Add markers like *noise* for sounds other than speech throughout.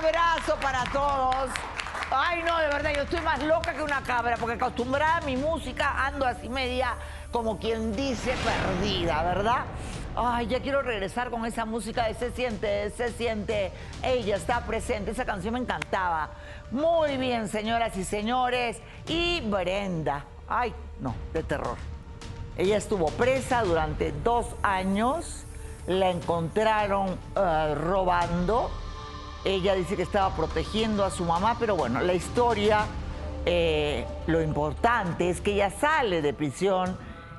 abrazo para todos. Ay, no, de verdad, yo estoy más loca que una cabra, porque acostumbrada a mi música ando así media, como quien dice, perdida, ¿verdad? Ay, ya quiero regresar con esa música de Se siente, se siente. Ella está presente, esa canción me encantaba. Muy bien, señoras y señores. Y Brenda. Ay, no, de terror. Ella estuvo presa durante dos años. La encontraron eh, robando. Ella dice que estaba protegiendo a su mamá, pero bueno, la historia, eh, lo importante es que ella sale de prisión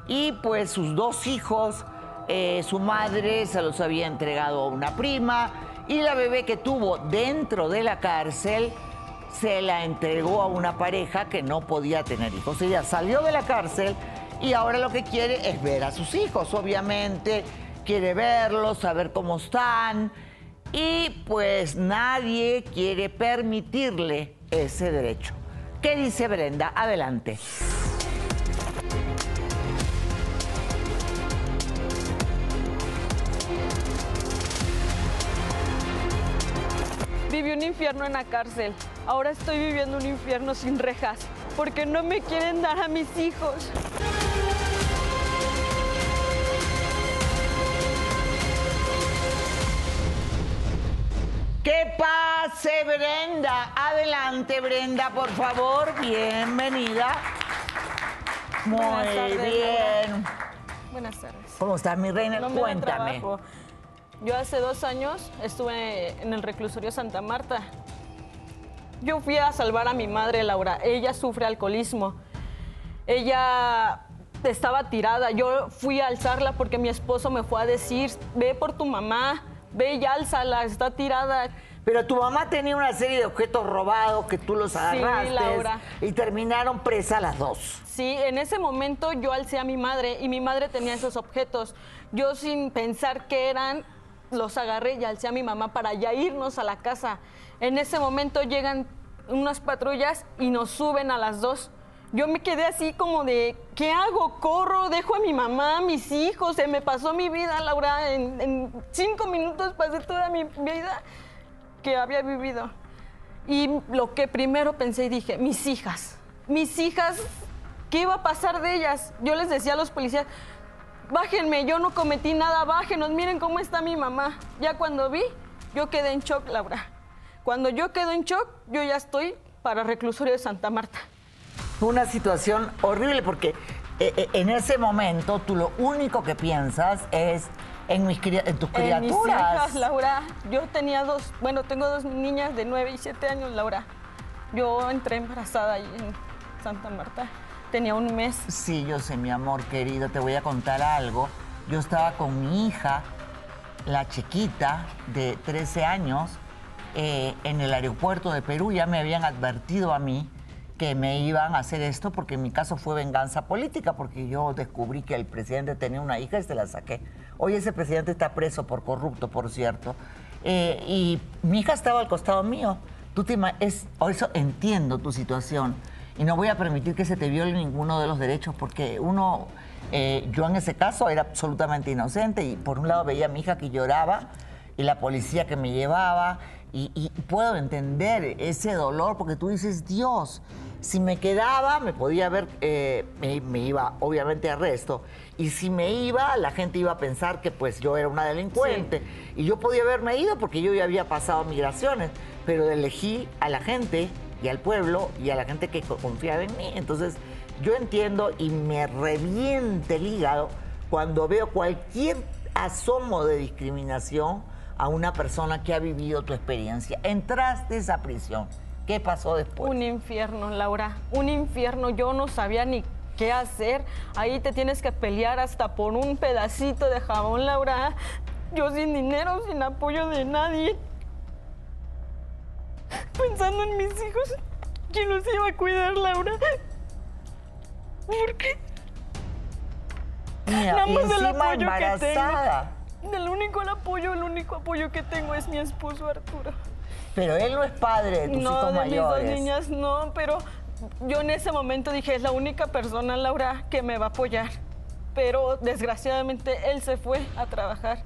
y pues sus dos hijos eh, su madre se los había entregado a una prima y la bebé que tuvo dentro de la cárcel se la entregó a una pareja que no podía tener hijos. Ella salió de la cárcel y ahora lo que quiere es ver a sus hijos, obviamente, quiere verlos, saber cómo están y pues nadie quiere permitirle ese derecho. ¿Qué dice Brenda? Adelante. Viví un infierno en la cárcel. Ahora estoy viviendo un infierno sin rejas, porque no me quieren dar a mis hijos. ¿Qué pase, Brenda? Adelante, Brenda, por favor. Bienvenida. Muy Buenas tardes, bien. Buenas tardes. ¿Cómo estás, mi reina? No Cuéntame. Yo hace dos años estuve en el reclusorio Santa Marta. Yo fui a salvar a mi madre, Laura. Ella sufre alcoholismo. Ella estaba tirada. Yo fui a alzarla porque mi esposo me fue a decir, ve por tu mamá, ve y álzala, está tirada. Pero tu mamá tenía una serie de objetos robados que tú los agarraste Laura. y terminaron presas las dos. Sí, en ese momento yo alcé a mi madre y mi madre tenía esos objetos. Yo sin pensar qué eran, los agarré y alcé a mi mamá para ya irnos a la casa. En ese momento llegan unas patrullas y nos suben a las dos. Yo me quedé así como de, ¿qué hago? Corro, dejo a mi mamá, a mis hijos, se me pasó mi vida, Laura. En, cinco minutos pasé toda mi vida que había vivido. Y lo que primero pensé y dije, mis hijas, mis hijas, ¿qué iba a pasar de ellas? Yo les decía a los policías, bájenme, yo no cometí nada, bájenos, miren cómo está mi mamá. Ya cuando vi, yo quedé en shock, Laura. Cuando yo quedo en shock, yo ya estoy para reclusorio de Santa Marta. Fue una situación horrible porque eh, eh, en ese momento tú lo único que piensas es en, mis, en tus En mis criaturas. hijas, Laura, yo tenía dos, bueno, tengo dos niñas de 9 y 7 años, Laura. Yo entré embarazada ahí en Santa Marta. Tenía un mes. Sí, yo sé, mi amor querido, te voy a contar algo. Yo estaba con mi hija, la chiquita de 13 años, eh, en el aeropuerto de Perú. Ya me habían advertido a mí que me iban a hacer esto porque en mi caso fue venganza política, porque yo descubrí que el presidente tenía una hija y se la saqué. Hoy ese presidente está preso por corrupto, por cierto. Eh, y mi hija estaba al costado mío. Tú te es, por eso entiendo tu situación y no voy a permitir que se te viole ninguno de los derechos porque uno, eh, yo en ese caso era absolutamente inocente y por un lado veía a mi hija que lloraba y la policía que me llevaba y, y puedo entender ese dolor porque tú dices, Dios, si me quedaba me podía ver, eh, me, me iba obviamente a arresto y si me iba la gente iba a pensar que pues yo era una delincuente y yo podía haberme ido porque yo ya había pasado migraciones, pero elegí a la gente y al pueblo y a la gente que co- confiaba en mí. Entonces, yo entiendo y me reviente el hígado cuando veo cualquier asomo de discriminación a una persona que ha vivido tu experiencia. Entraste a esa prisión. ¿Qué pasó después? Un infierno, Laura, un infierno. Yo no sabía ni qué hacer. Ahí te tienes que pelear hasta por un pedacito de jabón, Laura. Yo sin dinero, sin apoyo de nadie. Pensando en mis hijos, ¿quién los iba a cuidar, Laura? ¿Por qué? Mira, Nada más el encima apoyo que tengo. El único el apoyo, el único apoyo que tengo es mi esposo Arturo. Pero él no es padre de tus no, hijos de mis dos niñas no, pero yo en ese momento dije, es la única persona, Laura, que me va a apoyar. Pero desgraciadamente él se fue a trabajar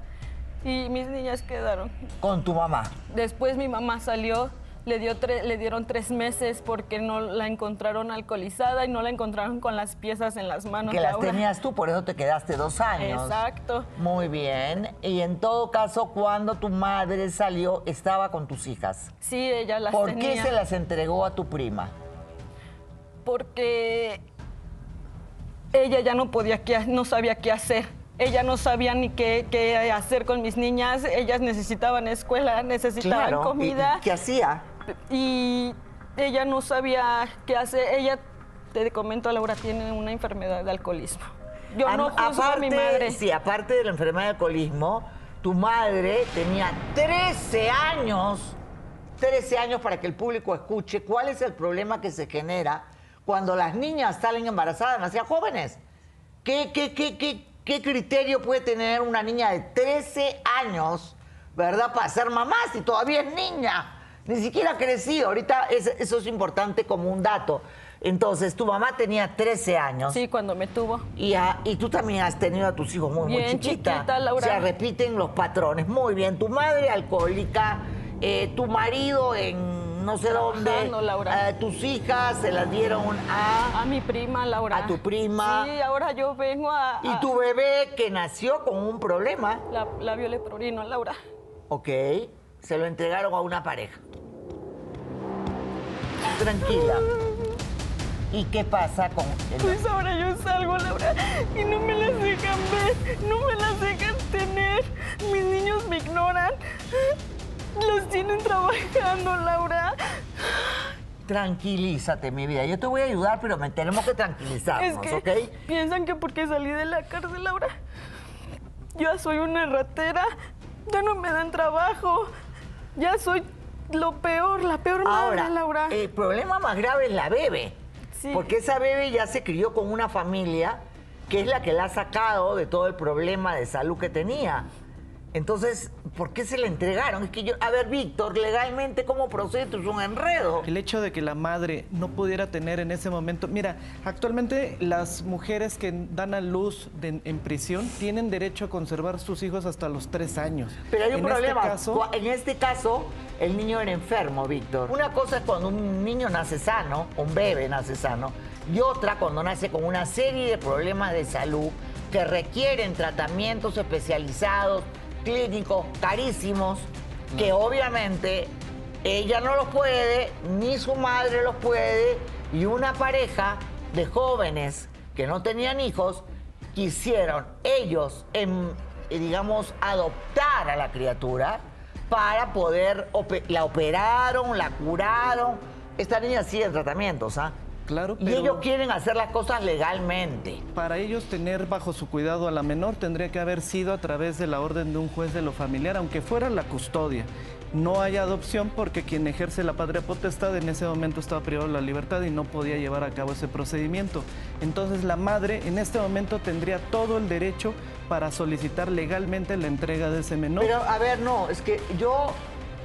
Y mis niñas quedaron. Con tu mamá. Después mi mamá salió, le, dio le dieron tres meses porque no la encontraron alcoholizada y no la encontraron con las piezas en las manos. Que las Laura. tenías tú, por eso te quedaste dos años. Exacto. Muy bien. Y en todo caso, cuando tu madre salió, estaba con tus hijas. Sí, ella las ¿Por tenía. qué se las entregó a tu prima? Porque ella ya no podía, qué- no sabía qué hacer. Ella no sabía ni qué, qué hacer con mis niñas. Ellas necesitaban escuela, necesitaban Claro. ¿y- comida. y ¿Qué hacía? Y ella no sabía qué hacer. Ella, te comento, Laura, tiene una enfermedad de alcoholismo. Yo no Am- juzgo a mi madre. Sí, aparte de la enfermedad de alcoholismo, tu madre tenía 13 años, 13 años para que el público escuche cuál es el problema que se genera cuando las niñas salen embarazadas demasiado jóvenes. ¿Qué, qué, qué, qué, qué criterio puede tener una niña de 13 años, verdad, para ser mamá si todavía es niña? Ni siquiera crecido. Ahorita es- eso es importante como un dato. Entonces, tu mamá tenía 13 años. Sí, cuando me tuvo. Y, a- y tú también has tenido a tus hijos muy, muy Bien chiquita. chiquita, Laura. O sea, repiten los patrones. Muy bien. Tu madre alcohólica, eh, tu marido en no sé dónde. Trabajando, Laura. eh, tus hijas se las dieron a... A mi prima, Laura. A tu prima. Sí, ahora yo vengo a... Y tu bebé que nació con un problema, La, la Laura. ok, se lo entregaron a una pareja. Tranquila. ¿Y qué pasa con el Pues ahora yo salgo, Laura, y no me las dejan ver, no me las dejan tener. Mis niños me ignoran. Los tienen trabajando, Laura. Tranquilízate, mi vida. Yo te voy a ayudar, pero me tenemos que tranquilizarnos, Es que ¿ok? piensan que porque salí de la cárcel, Laura, ya soy una ratera, ya no me dan trabajo, ya soy lo peor, la peor madre, Ahora, Laura. el problema más grave es la bebé. Sí. Porque esa bebé ya se crió con una familia que es la que la ha sacado de todo el problema de salud que tenía. Entonces, ¿por qué se le entregaron? Es que yo, a ver, Víctor, legalmente, ¿cómo procede? Esto es un enredo. El hecho de que la madre no pudiera tener en ese momento, mira, actualmente las mujeres que dan a luz de- en prisión tienen derecho a conservar sus hijos hasta los tres años. Pero hay un En este problema. caso- Cu- En este caso, el niño era enfermo, Víctor. Una cosa es cuando un niño nace sano, un bebé nace sano, y otra cuando nace con una serie de problemas de salud que requieren tratamientos especializados, clínicos, carísimos, que obviamente ella no los puede, ni su madre los puede, y una pareja de jóvenes que no tenían hijos quisieron ellos, eh, digamos, adoptar a la criatura para poder, la operaron, la curaron. Esta niña sigue en tratamientos, ¿ah? Claro, Y ellos quieren hacer las cosas legalmente. Para ellos tener bajo su cuidado a la menor tendría que haber sido a través de la orden de un juez de lo familiar, aunque fuera la custodia. No hay adopción porque quien ejerce la patria potestad en ese momento estaba privado de la libertad y no podía llevar a cabo ese procedimiento. Entonces la madre en este momento tendría todo el derecho para solicitar legalmente la entrega de ese menor. Pero, a ver, no, es que yo.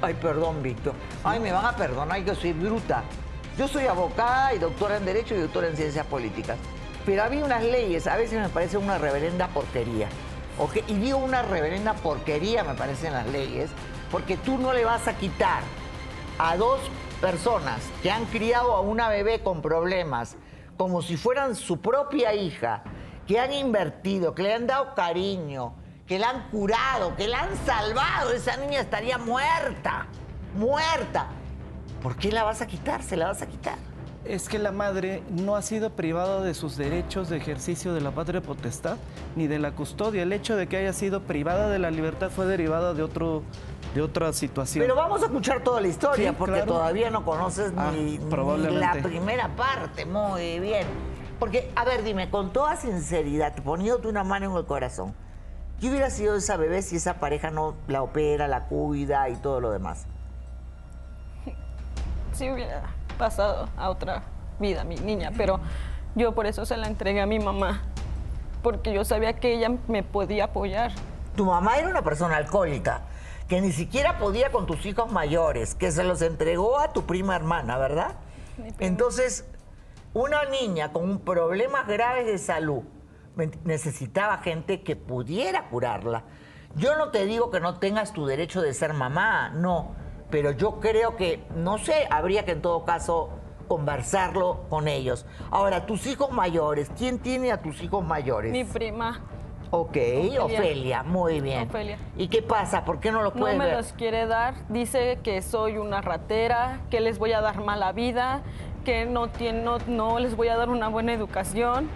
Ay, perdón, Víctor. Ay, me van a perdonar, yo soy bruta. Yo soy abogada y doctora en Derecho y doctora en Ciencias Políticas. Pero había unas leyes, a veces me parece una reverenda porquería. Y digo una reverenda porquería, me parecen las leyes, porque tú no le vas a quitar a dos personas que han criado a una bebé con problemas, como si fueran su propia hija, que han invertido, que le han dado cariño, que la han curado, que la han salvado, esa niña estaría muerta, muerta. ¿Por qué la vas a quitar? Se la vas a quitar. Es que la madre no ha sido privada de sus derechos de ejercicio de la patria potestad ni de la custodia. El hecho de que haya sido privada de la libertad fue derivada de otro de otra situación. Pero vamos a escuchar toda la historia, Sí, porque claro. todavía no conoces Ah, ni, la primera parte. Muy bien. Porque, a ver, dime, con toda sinceridad, poniéndote una mano en el corazón, ¿qué hubiera sido de esa bebé si esa pareja no la opera, la cuida y todo lo demás? Sí hubiera pasado a otra vida mi niña, pero yo por eso se la entregué a mi mamá, porque yo sabía que ella me podía apoyar. Tu mamá era una persona alcohólica, que ni siquiera podía con tus hijos mayores, que se los entregó a tu prima hermana, ¿verdad? Entonces, una niña con problemas graves de salud necesitaba gente que pudiera curarla. Yo no te digo que no tengas tu derecho de ser mamá, no, pero yo creo que, no sé, habría que en todo caso conversarlo con ellos. Ahora, tus hijos mayores, ¿quién tiene a tus hijos mayores? Mi prima. Ok, Ofelia. muy bien. Ofelia. ¿Y qué pasa? ¿Por qué no lo puede No me ver? los quiere dar. Dice que soy una ratera, que les voy a dar mala vida, que no, tiene, no, no les voy a dar una buena educación.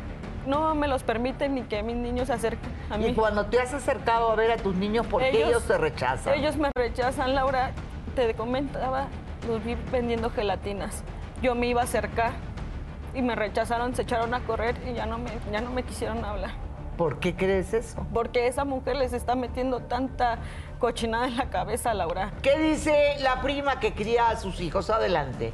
No me los permiten ni que mis niños se acerquen a mí. Y cuando te has acercado a ver a tus niños, ¿por qué ellos te rechazan? Ellos me rechazan, Laura. Te comentaba, los vi vendiendo gelatinas. Yo me iba a acercar y me rechazaron, se echaron a correr y ya no me, ya no me quisieron hablar. ¿Por qué crees eso? Porque esa mujer les está metiendo tanta cochinada en la cabeza, Laura. ¿Qué dice la prima que cría a sus hijos? Adelante.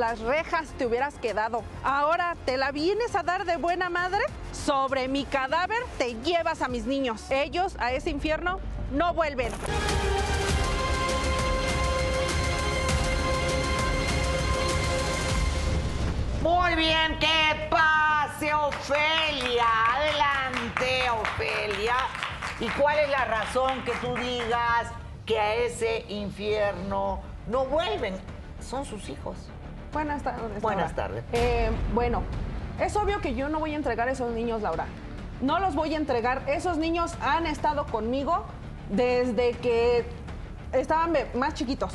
Las rejas te hubieras quedado. Ahora te la vienes a dar de buena madre. Sobre mi cadáver te llevas a mis niños. Ellos a ese infierno no vuelven. Muy bien, que pase Ofelia. Adelante, Ofelia. ¿Y cuál es la razón que tú digas que a ese infierno no vuelven? Son sus hijos. Buenas tardes. Buenas tardes. Eh, bueno, es obvio que yo no voy a entregar a esos niños, Laura. No los voy a entregar. Esos niños han estado conmigo desde que estaban más chiquitos.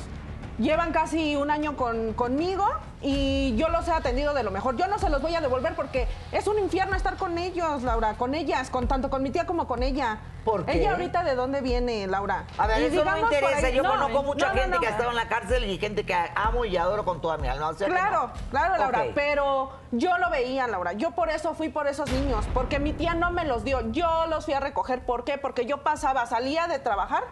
Llevan casi un año con- conmigo y yo los he atendido de lo mejor. Yo no se los voy a devolver porque es un infierno estar con ellos, Laura, con ellas, con tanto con mi tía como con ella. ¿Por qué? Ella ahorita de dónde viene, Laura. A ver, Y eso no me interesa. ahí- Yo no, conozco mucha no, no, gente que ha estado en la cárcel y gente que amo y adoro con toda mi alma. O sea que Claro, claro, Laura, Ok. pero yo lo veía, Laura. Yo por eso fui por esos niños, porque mi tía no me los dio. Yo los fui a recoger. ¿Por qué? Porque yo pasaba, salía de trabajar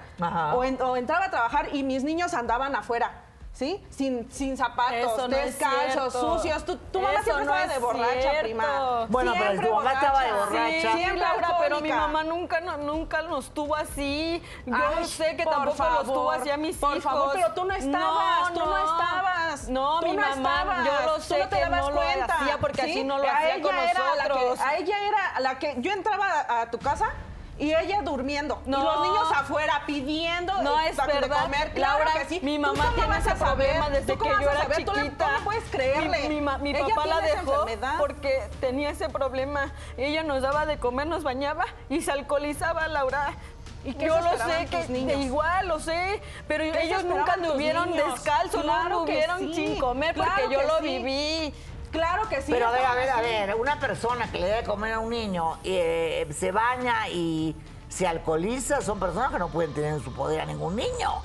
o, en- o entraba a trabajar y mis niños andaban afuera. ¿Sí? Sin, sin zapatos, no descalzos, sucios. Tu, tu mamá Eso siempre no estaba es de borracha, cierto. prima. Bueno, pero tu mamá estaba de borracha. Sí, Siempre Laura, pero mi mamá nunca, no- nunca nos tuvo así. Yo Ay, sé que por tampoco los tuvo favor, así a mis por hijos. favor, pero tú no estabas, tú no estabas. No, Tú mi no mamá, estabas, yo lo tú sé no te que dabas no lo cuenta, hacía porque ¿sí? así no lo A hacía con era la que- nosotros. a ella era la que yo entraba a, a tu casa y ella durmiendo y los niños afuera pidiendo No eh, es de verdad, comer. Claro Laura. que sí. Mi ¿Tú mamá tiene ese a problema desde ¿Tú que yo a era saber? Tú le- chiquita. tú no puedes creerle. Mi, mi ma- mi Ella papá la dejó porque tenía ese problema. Ella nos daba de comer, nos bañaba y se alcoholizaba, Laura. ¿Y yo lo sé que niños? de igual lo sé, pero ¿Qué se ellos nunca anduvieron descalzos, Claro no anduvieron sí, sin comer porque claro yo lo sí. viví. Claro que sí. Pero a ver, a ver, a ver, una persona que le debe comer a un niño eh, se baña y se alcoholiza, son personas que no pueden tener en su poder a ningún niño.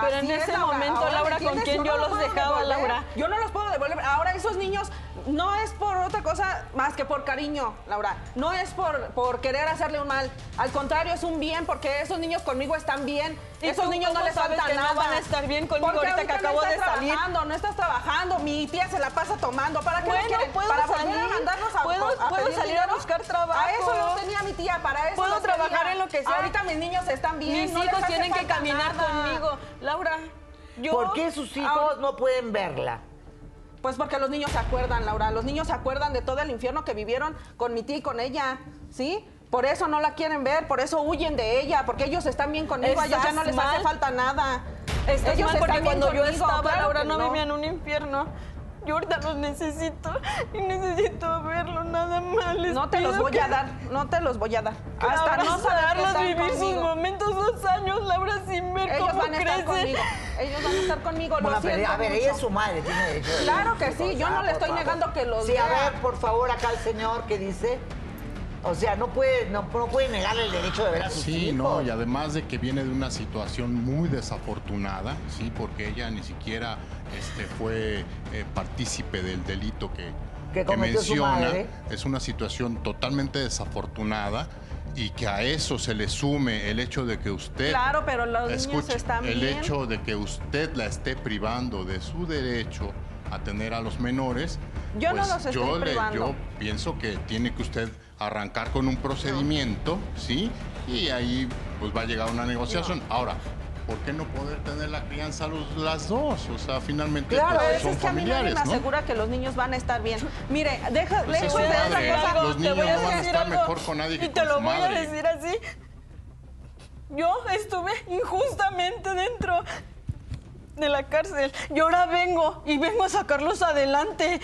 Pero Así en es, ese momento, Ahora, Laura, ¿me ¿con quién yo no los dejaba, devolver. Laura? Yo no los puedo devolver. Ahora esos niños no es por otra cosa más que por cariño, Laura. No es por, por querer hacerle un mal. Al contrario, es un bien porque esos niños conmigo están bien. ¿Y esos niños no les falta que no nada. van a estar bien conmigo Porque ahorita que no acabo de estás salir? trabajando, no estás trabajando. Mi tía se la pasa tomando. ¿Para qué Bueno, puedo Para volver salir. a mandarnos a, Puedo- a puedo salir a dinero. buscar trabajo. A eso no tenía mi tía, para eso Puedo trabajar en lo que sea. Ahorita mis niños están bien. Mis no hijos tienen que caminar nada. conmigo. Laura, yo... ¿Por qué sus hijos ahora- no pueden verla? Pues porque los niños se acuerdan, Laura. Los niños se acuerdan de todo el infierno que vivieron con mi tía y con ella, ¿sí? Por eso no la quieren ver, por eso huyen de ella, porque ellos están bien conmigo, a ellos ya no les mal. hace falta nada. Estás ellos mal porque están bien cuando yo conmigo, estaba, claro Laura, que no, vivía en un infierno. Yo ahorita los necesito y necesito verlo nada más. Les No te los voy que- a dar, no te los voy a dar. Hasta no saberlos vivir sus momentos dos años, Laura, sin ver Ellos cómo van a estar crecen. conmigo. Ellos van a estar conmigo. Bueno, lo pero, a ver, mucho. ella es su madre, tiene derecho de Claro que sí, yo hijos. no Ah, le estoy favor. negando que los Sí, a vea. ver, por favor, acá el señor que dice... O sea, no puede, no, no puede negarle el derecho de ver a sus Sí, hijos. no, y además de que viene de una situación muy desafortunada, sí, porque ella ni siquiera este, fue eh, partícipe del delito que, Que menciona. madre. Es una situación totalmente desafortunada y que a eso se le sume el hecho de que usted Claro, pero los niños Escuche, están el bien. hecho de que usted la esté privando de su derecho a tener a los menores, Yo no pues los estoy yo, le- privando. yo pienso que tiene que usted arrancar con un procedimiento, ¿sí? Y ahí pues va a llegar una negociación. Ahora, ¿por qué no poder tener la crianza los- las dos? O sea, finalmente Claro, pues, son es que a mí nadie familiares, me ¿no? asegura que los niños van a estar bien. Mire, deja, Pues lejos de otra madre. cosa. Los te niños voy a no van a estar algo, mejor con nadie que Y te con lo su voy a decir así. Yo estuve injustamente dentro de la cárcel. Y ahora vengo y vengo a sacarlos adelante.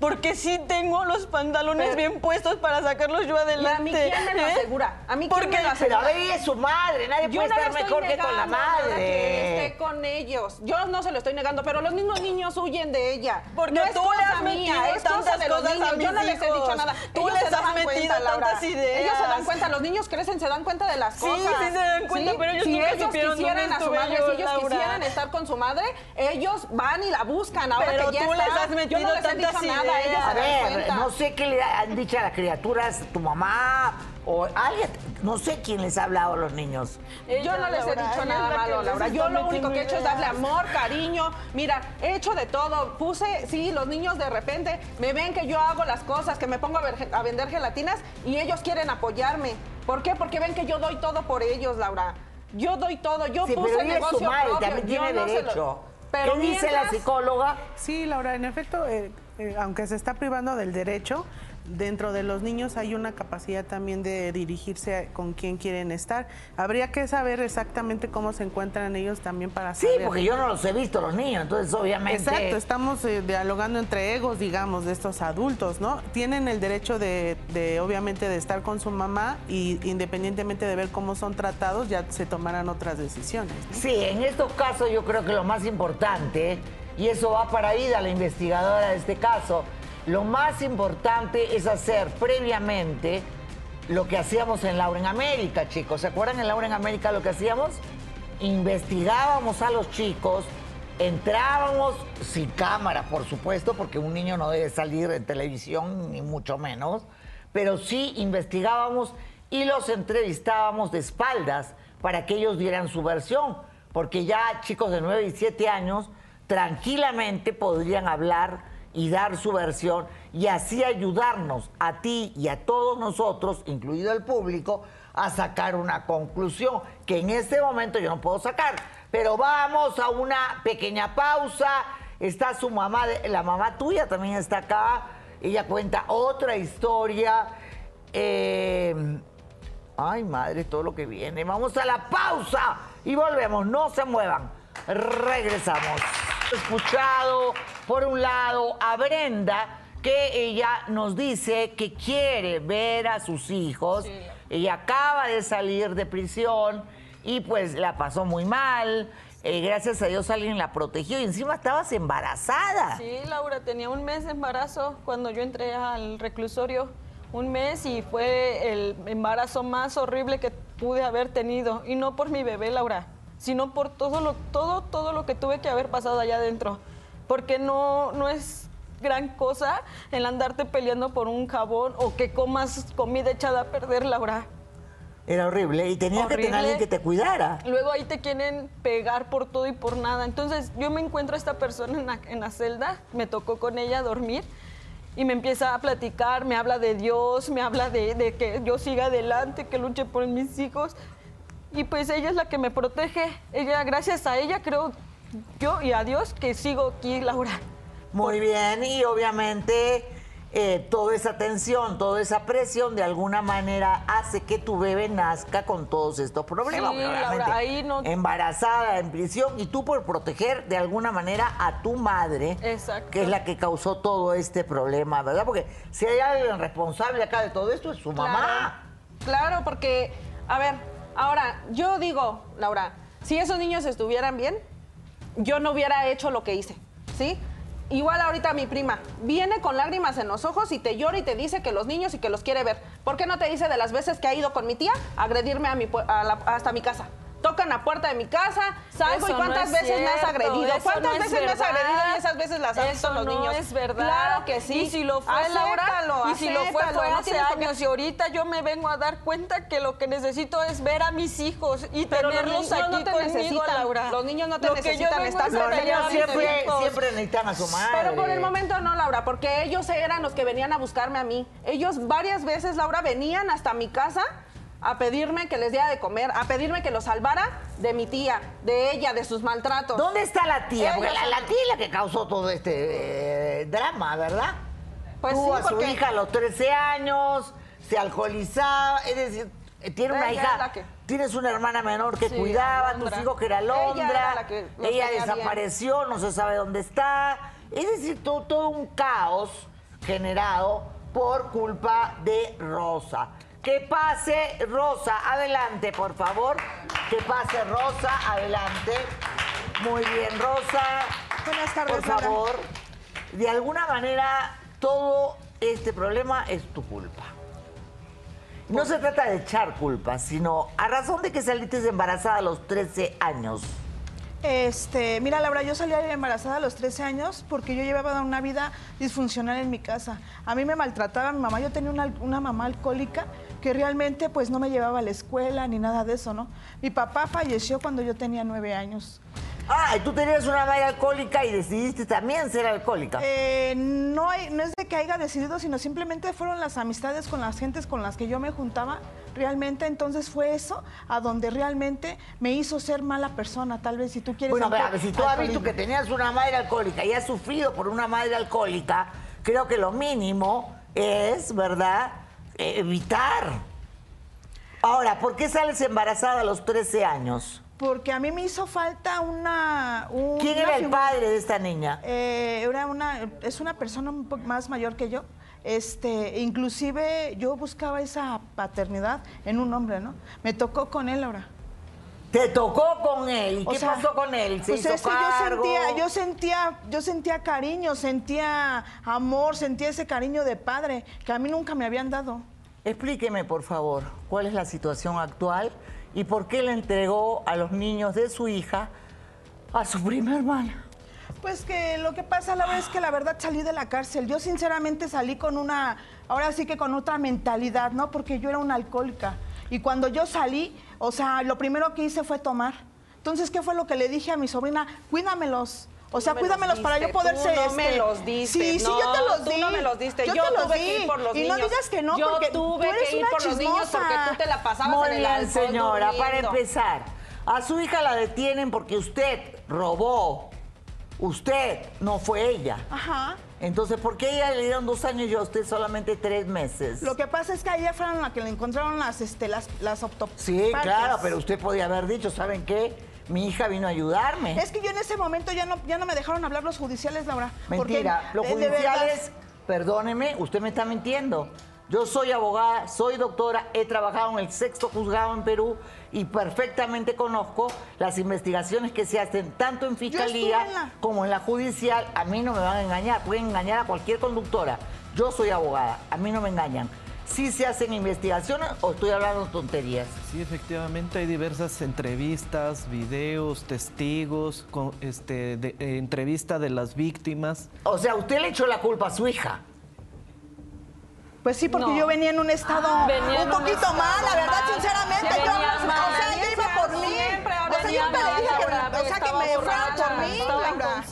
Porque sí tengo los pantalones Pero- bien puestos para sacarlos yo ¿Y adelante. a mí quién me lo ¿eh? asegura? ¿A mí quién Porque me lo Pero asegura? a ver, ella es su madre, nadie Yo puede no estar mejor que con la madre. que esté con ellos. Yo no se lo estoy negando, pero los mismos niños huyen de ella. Porque no es tú le cosa has mía, metido es cosa tantas los cosas a. Yo no les he dicho nada. Tú Ellos les has metido cuenta, tantas ideas. Ellos se dan cuenta, los niños crecen, se dan cuenta de las Sí, cosas. sí se dan cuenta, pero ellos si nunca ellos supieron quisieran a su madre, yo, si ellos quisieran estar con su madre, ellos van y la buscan. Ahora Pero que ya tú les has metido tantas nada, ideas. A ver, cuenta. no sé qué le han dicho a las criaturas, tu mamá o alguien, no sé quién les ha hablado a los niños. Yo no les he dicho ella es nada malo, Laura. Yo lo único que he hecho es darle amor, cariño. Mira, he hecho de todo. Puse, sí, los niños de repente me ven que yo hago las cosas, que me pongo a, ver- a vender gelatinas y ellos quieren apoyarme. ¿Por qué? Porque ven que yo doy todo por ellos, Laura. Yo doy todo. Yo Sí, puse pero ella es negocio su madre, propio. también Yo tiene no se lo- derecho. Pero ¿Qué dice la psicóloga? Sí, Laura, en efecto, eh, eh, aunque se está privando del derecho, dentro de los niños hay una capacidad también de dirigirse a- con quién quieren estar. Habría que saber exactamente cómo se encuentran ellos también para Sí, saber. porque yo no los he visto los niños, entonces obviamente... Exacto, estamos eh, dialogando entre egos, digamos, de estos adultos, ¿no? Tienen el derecho de, de, obviamente, de estar con su mamá y independientemente de ver cómo son tratados, ya se tomarán otras decisiones. ¿no? Sí, en estos casos yo creo que lo más importante, y eso va para Ida, la investigadora de este caso, lo más importante es hacer previamente lo que hacíamos en Laura en América, chicos. ¿Se acuerdan en Laura en América lo que hacíamos? Investigábamos a los chicos, entrábamos sin cámara, por supuesto, porque un niño no debe salir en televisión, ni mucho menos, pero sí investigábamos y los entrevistábamos de espaldas para que ellos dieran su versión, porque ya chicos de 9 y 7 años tranquilamente podrían hablar y dar su versión y así ayudarnos a ti y a todos nosotros, incluido el público, a sacar una conclusión que en este momento yo no puedo sacar. Pero vamos a una pequeña pausa. Está su mamá, la mamá tuya también está acá. Ella cuenta otra historia. Eh, Ay, madre, todo lo que viene. Vamos a la pausa y volvemos. No se muevan. Regresamos. Escuchado, por un lado, a Brenda, que ella nos dice que quiere ver a sus hijos. Ella acaba de salir de prisión y pues la pasó muy mal. Eh, gracias a Dios alguien la protegió y encima estabas embarazada. Sí, Laura, tenía un mes de embarazo cuando yo entré al reclusorio. Un mes y fue el embarazo más horrible que pude haber tenido. Y no por mi bebé, Laura, sino por todo lo, todo, todo lo que tuve que haber pasado allá adentro. Porque no, no es gran cosa el andarte peleando por un jabón o que comas comida echada a perder, Laura. Era horrible y tenías que tener Horrible. alguien que te cuidara. Luego ahí te quieren pegar por todo y por nada. Entonces yo me encuentro a esta persona en la, en la celda, me tocó con ella dormir y me empieza a platicar, me habla de Dios, me habla de, de que yo siga adelante, que luche por mis hijos. Y pues ella es la que me protege. Ella, gracias a ella creo yo y a Dios que sigo aquí, Laura. Muy bien, y obviamente eh, toda esa tensión, toda esa presión de alguna manera hace que tu bebé nazca con todos estos problemas. Sí. Laura, ahí no- Embarazada, en prisión, y tú por proteger de alguna manera a tu madre, Exacto. que es la que causó todo este problema, ¿verdad? Porque si hay alguien responsable acá de todo esto es su mamá. Claro, porque, a ver, ahora, yo digo, Laura, si esos niños estuvieran bien, yo no hubiera hecho lo que hice, ¿sí? Igual ahorita mi prima viene con lágrimas en los ojos y te llora y te dice que los niños y que los quiere ver. ¿Por qué no te dice de las veces que ha ido con mi tía a agredirme a mi, a la- hasta mi casa? Tocan la puerta de mi casa, salgo Eso y cuántas es veces me has cierto, agredido. ¿Cuántas no veces me has agredido y esas veces las han visto Eso los no niños? es verdad. Claro que sí. Y si lo fue Laura, y si lo fue fue no hace años y ahorita yo me vengo a dar cuenta que lo que necesito es ver a mis hijos y Pero tenerlos aquí no te conmigo, necesitan. Laura. Los niños no te Lo necesitan, vengo estás es a Los niños siempre, siempre necesitan a su madre. Pero por el momento no, Laura, porque ellos eran los que venían a buscarme a mí. Ellos varias veces, Laura, venían hasta mi casa a pedirme que les diera de comer, a pedirme que los salvara de mi tía, de ella, de sus maltratos. ¿Dónde está la tía? Porque la, tía es la que causó todo este eh, drama, ¿verdad? Pues Tuvo sí, a su porque- hija a los 13 años, se alcoholizaba, es decir, eh, tiene una hija, que- tienes una hermana menor que Sí, cuidaba, Alondra. tus hijos que era Ella Londra, era la que los ella bien. desapareció, no se sabe dónde está, es decir, todo, todo un caos generado por culpa de Rosa. Que pase Rosa, adelante por favor, que pase Rosa, adelante. Muy bien, Rosa. Buenas tardes, Por Laura. favor, de alguna manera todo este problema es tu culpa. No se trata de echar culpa, sino a razón de que saliste embarazada a los 13 años. Este, mira, Laura, yo salí embarazada a los 13 años porque yo llevaba una vida disfuncional en mi casa. A mí me maltrataba mi mamá. Yo tenía una, una mamá alcohólica que realmente pues no me llevaba a la escuela ni nada de eso, ¿no? Mi papá falleció cuando yo tenía nueve años. Ah, y tú tenías una madre alcohólica y decidiste también ser alcohólica. Eh, no, hay- no es de que haya decidido, sino simplemente fueron las amistades con las gentes con las que yo me juntaba. Realmente, entonces fue eso a donde realmente me hizo ser mala persona, tal vez si tú quieres. Bueno, ver, si tú has visto que tenías una madre alcohólica y has sufrido por una madre alcohólica, creo que lo mínimo es, ¿verdad?, evitar. Ahora, ¿por qué sales embarazada a los 13 años? Porque a mí me hizo falta una... un- ¿Quién una era el padre de esta niña? Eh, era una, es una persona un poco más mayor que yo. Este, inclusive yo buscaba esa paternidad en un hombre, ¿no? Me tocó con él ahora. Te tocó con él. ¿Y O qué sea, pasó con él? ¿Se pues hizo es que cargo? yo sentía, yo sentía, yo sentía cariño, sentía amor, sentía ese cariño de padre que a mí nunca me habían dado. Explíqueme, por favor, cuál es la situación actual y por qué le entregó a los niños de su hija a su prima hermana. Pues que lo que pasa, Laura, es que la verdad salí de la cárcel. Yo sinceramente salí con una, ahora sí que con otra mentalidad, ¿no? Porque yo era una alcohólica. Y cuando yo salí, o sea, lo primero que hice fue tomar. Entonces, ¿qué fue lo que le dije a mi sobrina? Cuídamelos. O sea, no me los cuídamelos para yo poder tú ser no este- me los diste, Sí, sí, yo te no, los tú di. no me los diste, yo te los tuve di. que ir por los y no niños. digas que no, Yo porque tuve tú eres que ir una por los niños chismosa. porque tú te la pasabas Muy en el alcohol señora, para durmiendo. empezar, a su hija la detienen porque usted robó. Usted, no fue ella. Ajá. Entonces, ¿por qué ella le dieron dos años y a usted solamente tres meses? Lo que pasa es que a ella fueron la que le encontraron las, este, las, las autopsias. Sí, claro, pero usted podía haber dicho, ¿saben qué? Mi hija vino a ayudarme. Es que yo en ese momento ya no, ya no me dejaron hablar los judiciales, Laura. Mentira, los judiciales, perdóneme, usted me está mintiendo. Yo soy abogada, soy doctora, he trabajado en el sexto juzgado en Perú y perfectamente conozco las investigaciones que se hacen tanto en fiscalía estuve en la- como en la judicial. A mí no me van a engañar, pueden engañar a cualquier conductora. Yo soy abogada, a mí no me engañan. ¿Sí se hacen investigaciones o estoy hablando tonterías? Sí, efectivamente hay diversas entrevistas, videos, testigos, con, este, de- eh, entrevista de las víctimas. O sea, usted le echó la culpa a su hija. Pues sí, porque No. yo venía en un estado en un poquito mal, la verdad, sinceramente. Yo, o sea, yo iba por mí. O sea, yo te dije que, o sea, que me borracha, por mí, Laura.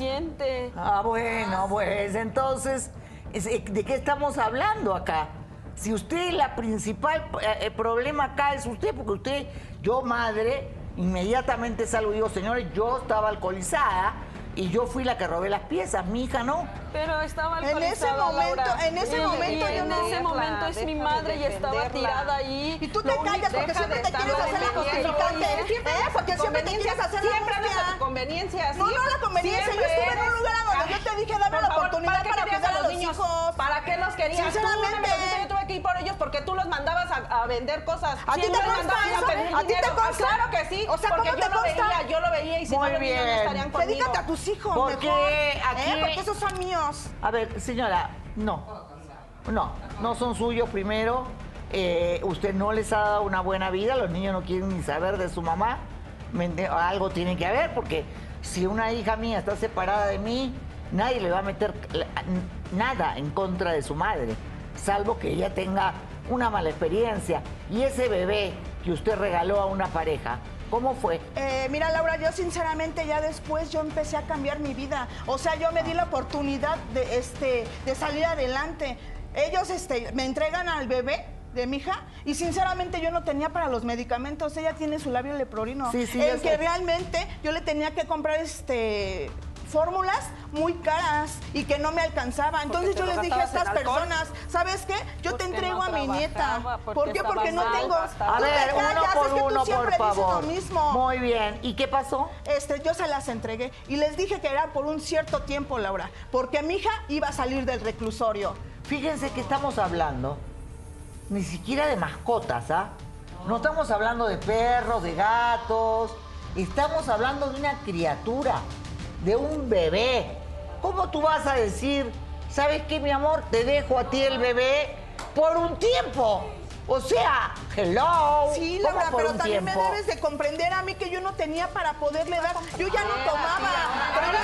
Ah, bueno, pues entonces, es- eh, ¿de qué estamos hablando acá? Si usted la principal eh, eh, problema acá es usted, porque usted, yo madre, inmediatamente salgo y digo, señores, yo estaba alcoholizada y yo fui la que robé las piezas, mi hija no. Pero estaba En ese alcoholizada, momento- Laura. en ese Y- momento y yo en no- ese momento es mi madre y estaba tirada ahí. Y tú te callas porque siempre te quieres hacer la justificante. Siempre ¿Eh? Porque siempre te quieres hacer la Siempre hablas tu conveniencia. No, no, la conveniencia. Yo estuve en un lugar a donde yo te dije, dame Por la favor, oportunidad para querías cuidar a los niños? hijos. ¿Para qué los querías? Sinceramente. Tú los yo tuve que ir por ellos porque tú los mandabas a, a vender cosas. ¿A ti te consta eso? pedir ¿A ti te consta? Ah, Claro que sí. O sea, porque ¿cómo yo te lo consta? veía, yo lo veía y si Muy no los niños no estarían conmigo. Dedícate a tus hijos, Porque mejor. aquí- ¿Eh? Porque esos son míos. A ver, señora, no. No, no son suyos primero. Eh, usted no les ha dado una buena vida, los niños no quieren ni saber de su mamá. ¿Me ente- Algo tiene que haber, porque si una hija mía está separada de mí, nadie le va a meter nada en contra de su madre, salvo que ella tenga una mala experiencia. Y ese bebé que usted regaló a una pareja, ¿cómo fue? Eh, mira, Laura, yo sinceramente ya después yo empecé a cambiar mi vida. O sea, yo me di la oportunidad de, este, de salir adelante. Ellos este, me entregan al bebé de mi hija y sinceramente yo no tenía para los medicamentos. Ella tiene su labio leporino. Sí, sí, en que sé. realmente yo le tenía que comprar este fórmulas muy caras y que no me alcanzaba. Entonces yo les dije a estas personas, ¿sabes qué? Yo te entrego no a mi nieta. ¿Por qué? Porque no tengo. A ver, uno por que tú uno, siempre por dices lo favor. mismo. Muy bien. ¿Y qué pasó? Este, yo se las entregué y les dije que era por un cierto tiempo, Laura, porque mi hija iba a salir del reclusorio. Fíjense que estamos hablando ni siquiera de mascotas, ¿ah? No estamos hablando de perros, de gatos. Estamos hablando de una criatura, de un bebé. ¿Cómo tú vas a decir, sabes qué, mi amor, te dejo a ti el bebé por un tiempo? O sea, hello. Sí, ¿Cómo Laura, pero también me debes de comprender a mí que yo no tenía para poderle dar. Yo ya no tomaba, pero no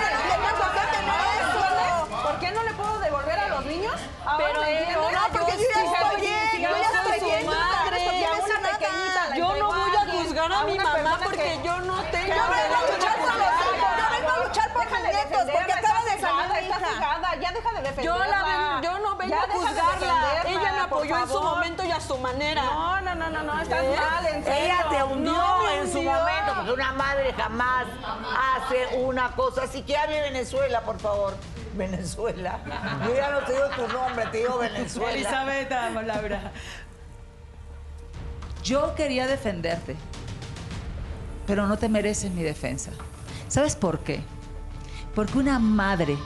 eso. ¿Por qué no le puedo devolver a los niños? Pero No, porque yo ya estoy bien, yo ya estoy bien, Yo no voy a juzgar a mi mamá porque que- yo no tengo Deja de porque acaba de salir está hija. cegada, ya deja de defenderla. Yo, la yo no vengo Ya a de juzgarla. Ella me apoyó en su momento y a su manera. No, no, no, no, no, estás ¿Eh? mal, en serio. Ella te hundió No en su momento, porque una madre jamás hace una cosa así. Que hable Venezuela, por favor. Venezuela. Yo ya no te digo tu nombre, te digo Venezuela. Elizabeth, Laura. Yo quería defenderte, pero no te mereces mi defensa. ¿Sabes por qué? Porque una madre,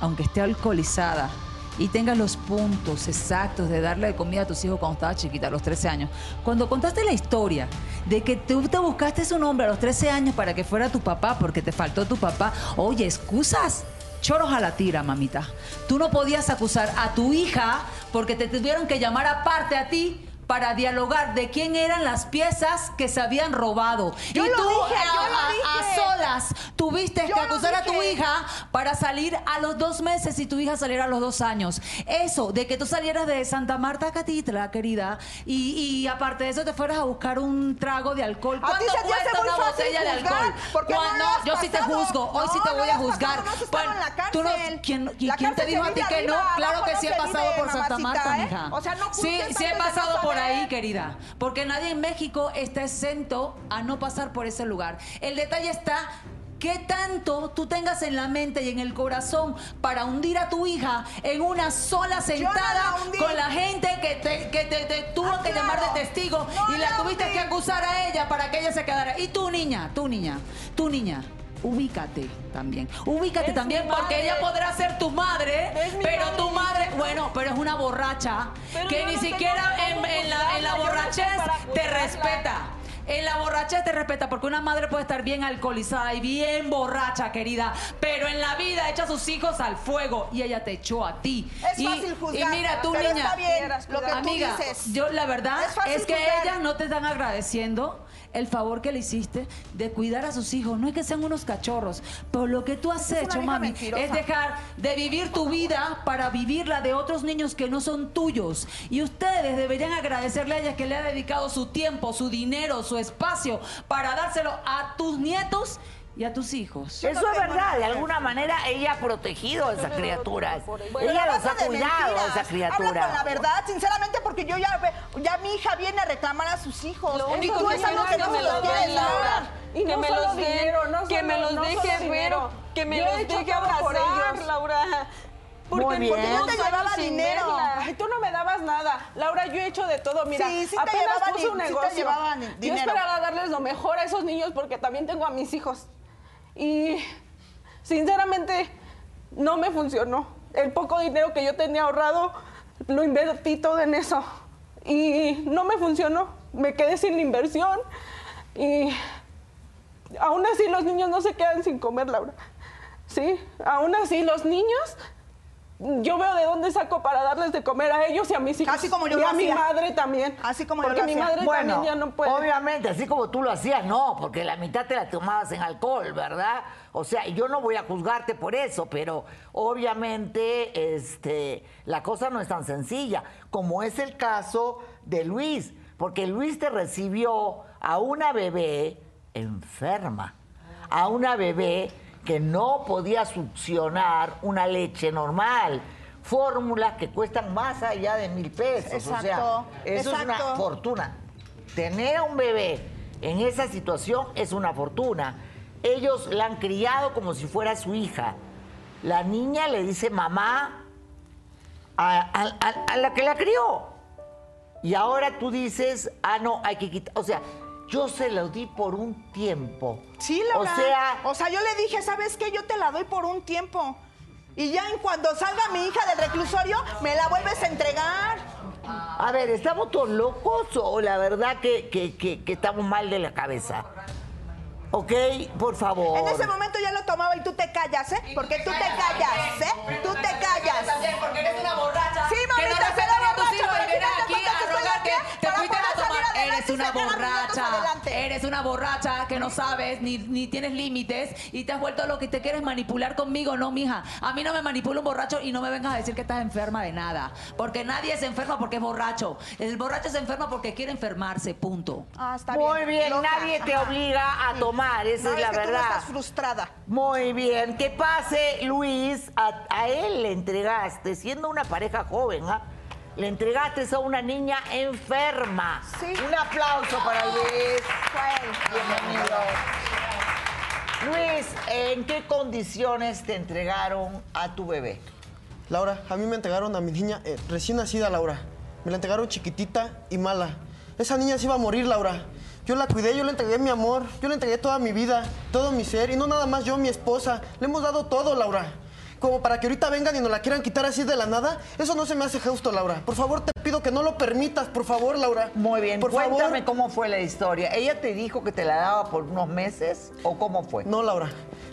aunque esté alcoholizada y tenga los puntos exactos de darle comida a tus hijos cuando estaba chiquita, a los 13 años, cuando contaste la historia de que tú te buscaste su nombre a los 13 años para que fuera tu papá porque te faltó tu papá, oye, excusas. Choros a la tira, mamita. Tú no podías acusar a tu hija porque te tuvieron que llamar aparte a ti para dialogar de quién eran las piezas que se habían robado. Yo y lo tú dije, a, a- solas tuviste Yo que acusar a tu hija para salir a los dos meses y tu hija saliera a los dos años. Eso, de que tú salieras de Santa Marta a Catitla, querida, y, y aparte de eso te fueras a buscar un trago de alcohol. A ti ¿Cuánto se te hace muy una fácil botella de alcohol? porque no lo has Yo sí te juzgo, hoy sí No, te no voy a juzgar. no la tú no-. ¿quién, y quién te dijo a ti que no? arriba, Claro abajo que no sí he pasado por Santa Marta, ¿eh? mija. O sea, no sí, sí he pasado no por ahí, querida. Porque nadie en México está exento a no pasar por ese lugar. El detalle está ¿Qué tanto tú tengas en la mente y en el corazón para hundir a tu hija en una sola sentada la con la gente que te, que te, te tuvo Ah, que claro. llamar de testigo No y la la tuviste hundí. que acusar a ella para que ella se quedara? Y tú, niña, tú, niña, tú, niña. Ubícate también. Ubícate Es también porque ella podrá ser tu madre, pero madre. tu madre, bueno, pero es una borracha Pero que ni no siquiera en, la, en la borrachez te respeta. En la borrachez te respeta porque una madre puede estar bien alcoholizada y bien borracha, querida, pero en la vida echa a sus hijos al fuego y ella te echó a ti. Es y, fácil juzgar, Y mira, tú, pero niña, está bien lo que tú amiga, dices. yo la verdad Es que juzgar. ellas no te están agradeciendo el favor que le hiciste de cuidar a sus hijos. No es que sean unos cachorros, pero lo que tú has Es hecho, mami, mentirosa. es dejar de vivir tu vida para vivir la de otros niños que no son tuyos. Y ustedes deberían agradecerle a ella que le ha dedicado su tiempo, su dinero, su espacio para dárselo a tus nietos y a tus hijos. Eso no es verdad, de alguna manera ella ha protegido a esas criaturas. Pero Ella los ha cuidado a mentiras. esa Habla con la verdad, sinceramente, porque yo ya, ya mi hija viene a reclamar a sus hijos. Lo único que no es te que me lo. Laura. Y que no me solo los den, dinero, no que me solo- los no solo ver, que me Yo los deje por abrazar, ellos. Laura. Porque Muy bien. porque Yo te llevaba dinero. verla. Ay, tú no me dabas nada. Laura, yo he hecho de todo. Mira, Sí, sí te apenas puse un sí te negocio. yo esperaba darles lo mejor a esos niños porque también tengo a mis hijos. Y sinceramente no me funcionó. El poco dinero que yo tenía ahorrado lo invertí todo en eso. Y no me funcionó. Me quedé sin la inversión. Y aún así los niños no se quedan sin comer, Laura. Sí, aún así los niños yo veo de dónde saco para darles de comer a ellos y a mis hijos. Así como yo y lo a mi madre también. Así como yo Porque lo mi hacía. madre Bueno, también ya no puede. obviamente, así como tú lo hacías, no, porque la mitad te la tomabas en alcohol, ¿verdad? O sea, yo no voy a juzgarte por eso, pero obviamente este, la cosa no es tan sencilla, como es el caso de Luis, porque Luis te recibió a una bebé enferma, a una bebé que no podía succionar una leche normal. fórmulas que cuestan más allá de mil pesos. O sea, Exacto, eso es una fortuna. Tener a un bebé en esa situación es una fortuna. Ellos la han criado como si fuera su hija. La niña le dice mamá a, a- a- a la que la crió. Y ahora tú dices, ah, no, hay que quitar. O sea, yo se lo di por un tiempo. Sí, Laura. O sea, o sea, yo le dije, ¿sabes qué? Yo te la doy por un tiempo. Y ya en cuando salga mi hija del reclusorio, me la vuelves a entregar. a ver, ¿estamos todos locos o la verdad que, que- que- que estamos mal de la cabeza? ¿Ok? Por favor. En ese momento ya lo tomaba y tú te callas, ¿eh? Porque tú te callas, ¿eh? Tú te callas. Porque eres una borracha. Sí, que no mamita, borracha, pero vienes fíjate aquí a rogar que te fuiste a tomar. Eres una borracha. Eres una borracha que no sabes ni, ni tienes límites y te has vuelto lo que te quieres manipular conmigo. No, mija. A mí no me manipula un borracho y no me vengas a decir que estás enferma de nada. Porque nadie se enferma porque es borracho. El borracho se enferma porque quiere enfermarse. Punto. Ah, está Muy bien, nadie te obliga a tomar, esa No, es la que tú no verdad. estás frustrada. Muy bien, que pase Luis, a, a él le entregaste, siendo una pareja joven, ¿ah? le entregaste a una niña enferma. Sí. Un aplauso para Luis. Bienvenido. Luis, ¿en qué condiciones te entregaron a tu bebé? Laura, a mí me entregaron a mi niña eh, recién nacida, Laura. Me la entregaron chiquitita y mala. Esa niña se iba a morir, Laura. Yo la cuidé, yo le entregué mi amor, yo le entregué toda mi vida, todo mi ser, y no nada más yo, mi esposa. Le hemos dado todo, Laura. Como para que ahorita vengan y nos la quieran quitar así de la nada, eso no se me hace justo, Laura. Por favor, te pido que no lo permitas, por favor, Laura. Muy bien, por cuéntame favor. cómo fue la historia. ¿Ella te dijo que te la daba por unos meses o cómo fue? No, Laura.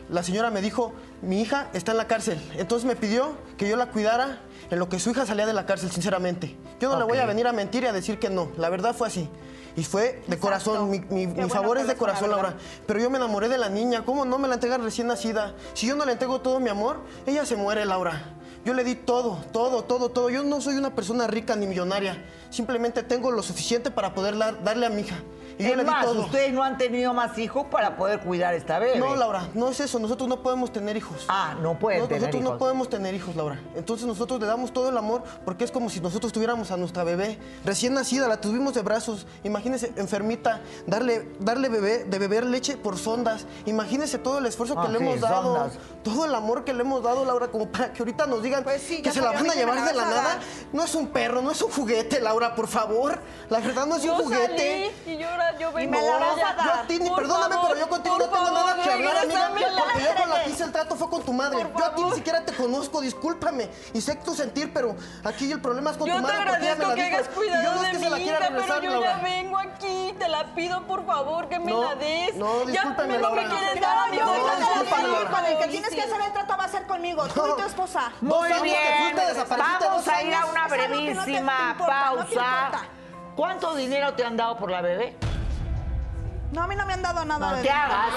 La señora me dijo, mi hija está en la cárcel. Entonces me pidió que yo la cuidara en lo que su hija salía de la cárcel, sinceramente. Yo no le voy a venir a mentir y a decir que no. La verdad fue así. Y fue de corazón, mi, mi- mi bueno favor es de la corazón. Laura. Pero yo me enamoré de la niña. ¿Cómo no me la entregan recién nacida? Si yo no le entrego todo mi amor, ella se muere, Laura. Yo le di todo, todo, todo, todo. Yo no soy una persona rica ni millonaria. Simplemente tengo lo suficiente para poder dar- darle a mi hija. Y es más, todo. ustedes no han tenido más hijos para poder cuidar a esta bebé. No, Laura, no es eso. Nosotros no podemos tener hijos. Ah, no pueden No, tener nosotros hijos. no podemos tener hijos, Laura. Entonces nosotros le damos todo el amor porque es como si nosotros tuviéramos a nuestra bebé recién nacida, la tuvimos de brazos. Imagínese, enfermita, darle, darle bebé, de beber leche por sondas. Imagínese todo el esfuerzo que Ah, le hemos dado. sondas. Todo el amor que le hemos dado, Laura, como para que ahorita nos digan Pues sí, que se la van a llevar de la nada. No es un perro, no es un juguete, Laura, por favor. La verdad no es Yo un juguete. salí y yo ahora yo vengo. me la vas a dar. Yo a ti, ni- perdóname, favor, pero yo contigo no tengo favor, nada que hablar, amiga. Porque yo con la que hice el trato fue con tu madre. Por Yo a ti ni favor. siquiera te conozco, discúlpame. Y sé tu sentir, pero aquí el problema es con Yo tu te madre. ella me agradezco la que hayas Y yo cuidado no es de que mi hija, regresar, pero yo ya Laura. vengo aquí, te la pido por favor que me No, la des. no, ya discúlpame, me lo que Laura. quieres dar a mi yo Laura. con el que tienes que hacer el trato va a ser conmigo, tú y tu esposa. Muy bien. Vamos a ir a una te- brevísima te te pausa. ¿Cuánto dinero te han dado por la bebé? No, a mí no me han dado nada No de te dinero. hagas.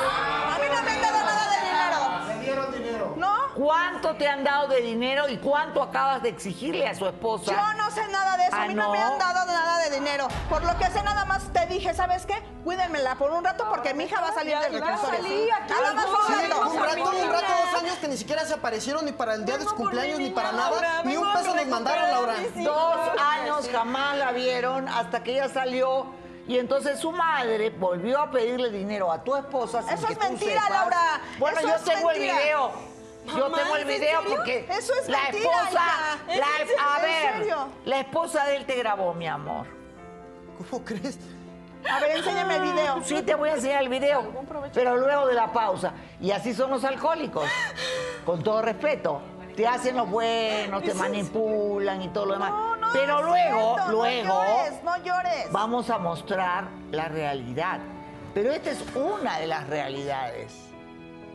A mí no me han dado nada de dinero. Me dieron dinero. ¿No? ¿Cuánto te han dado de dinero y cuánto acabas de exigirle a su esposa? Yo no sé nada de eso, Ah, a mí no, ¿no? me han dado nada de dinero. Por lo que sé, nada más te dije, ¿sabes qué? Cuídenmela por un rato porque mi hija va a salir del reclusorio. Nada más por un un rato. A rato, un rato, dos años que ni siquiera se aparecieron ni para el día de su cumpleaños ni para nada. Ni un peso nos mandaron, Laura. Dos años jamás la vieron hasta que ella salió y entonces su madre volvió a pedirle dinero a tu esposa. sin Eso que es tú mentira, sepas. Laura. Bueno, Eso yo es tengo el video. Yo Mamá, tengo el ¿es en video porque Eso es la mentira, esposa, a ¿En ver, la esposa de él te grabó, mi amor. ¿Cómo crees? A ver, enséñame el video. Sí, te voy a enseñar el video, pero luego de la pausa. Y así son los alcohólicos, con todo respeto. Te hacen los buenos, te manipulan y todo lo demás. No, no, pero luego, cierto, luego, No llores, no llores. vamos a mostrar la realidad. Pero esta es una de las realidades.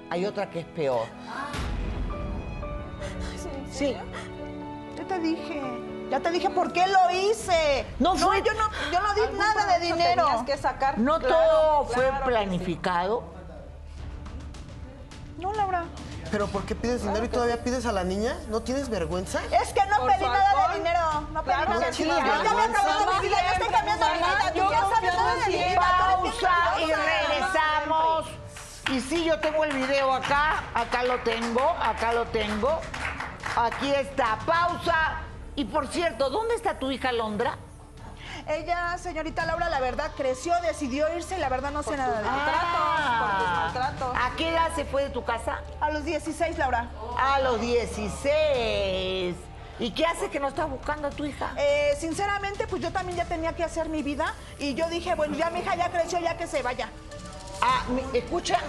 Hay otra que es peor. Sí. Ya te dije. Ya te dije por qué lo hice. No fue- yo no, yo no di nada de dinero. que sacar. No Claro, todo fue claro que sí. planificado. No, Laura. ¿Pero por qué pides dinero y todavía pides a la niña? ¿No tienes vergüenza? Es que no Por pedí nada alcohol. de dinero. No pedí Claro nada de dinero. Yo ya me vergüenza. acabé mi vida. Yo estoy cambiando mi vida. Yo mi vida. Bien Pausa y regresamos. Y sí, yo tengo el video acá, acá lo tengo, acá lo tengo. Aquí está, pausa. Y por cierto, ¿dónde está tu hija Londra? Ella, señorita Laura, la verdad, creció, decidió irse y la verdad no sé nada de. Ah. por tus maltratos. ¿A qué edad se fue de tu casa? A los 16, Laura. A los 16. ¿Y qué hace que no estás buscando a tu hija? Eh, sinceramente, pues yo también ya tenía que hacer mi vida y yo dije, bueno, ya mi hija ya creció, ya que se vaya. Ah, mi- escucha,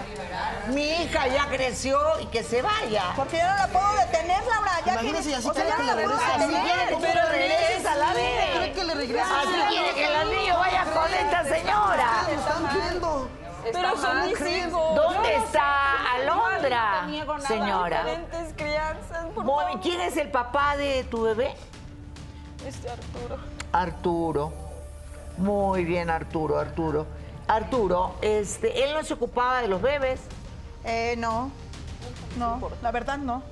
mi hija ya creció y que se vaya. Porque yo no la puedo detener, Laura. Ya Imagínese, quiere- así o sea, quiere ya que no la puedo regrese a mí. detener. quiere que le regreses a la vez. ¿Cree que le regrese? Así quiere que el niño vaya con esta señora. ¿Qué están viendo? Pero son mis hijos. ¿Dónde está. Alondra, No te niego nada. señora? Diferentes crianzas, por Muy- favor. ¿Quién es el papá de tu bebé? Este Arturo. Arturo. Muy bien, Arturo, Arturo. Arturo, este, él no se ocupaba de los bebés. Eh, no. No, la verdad no.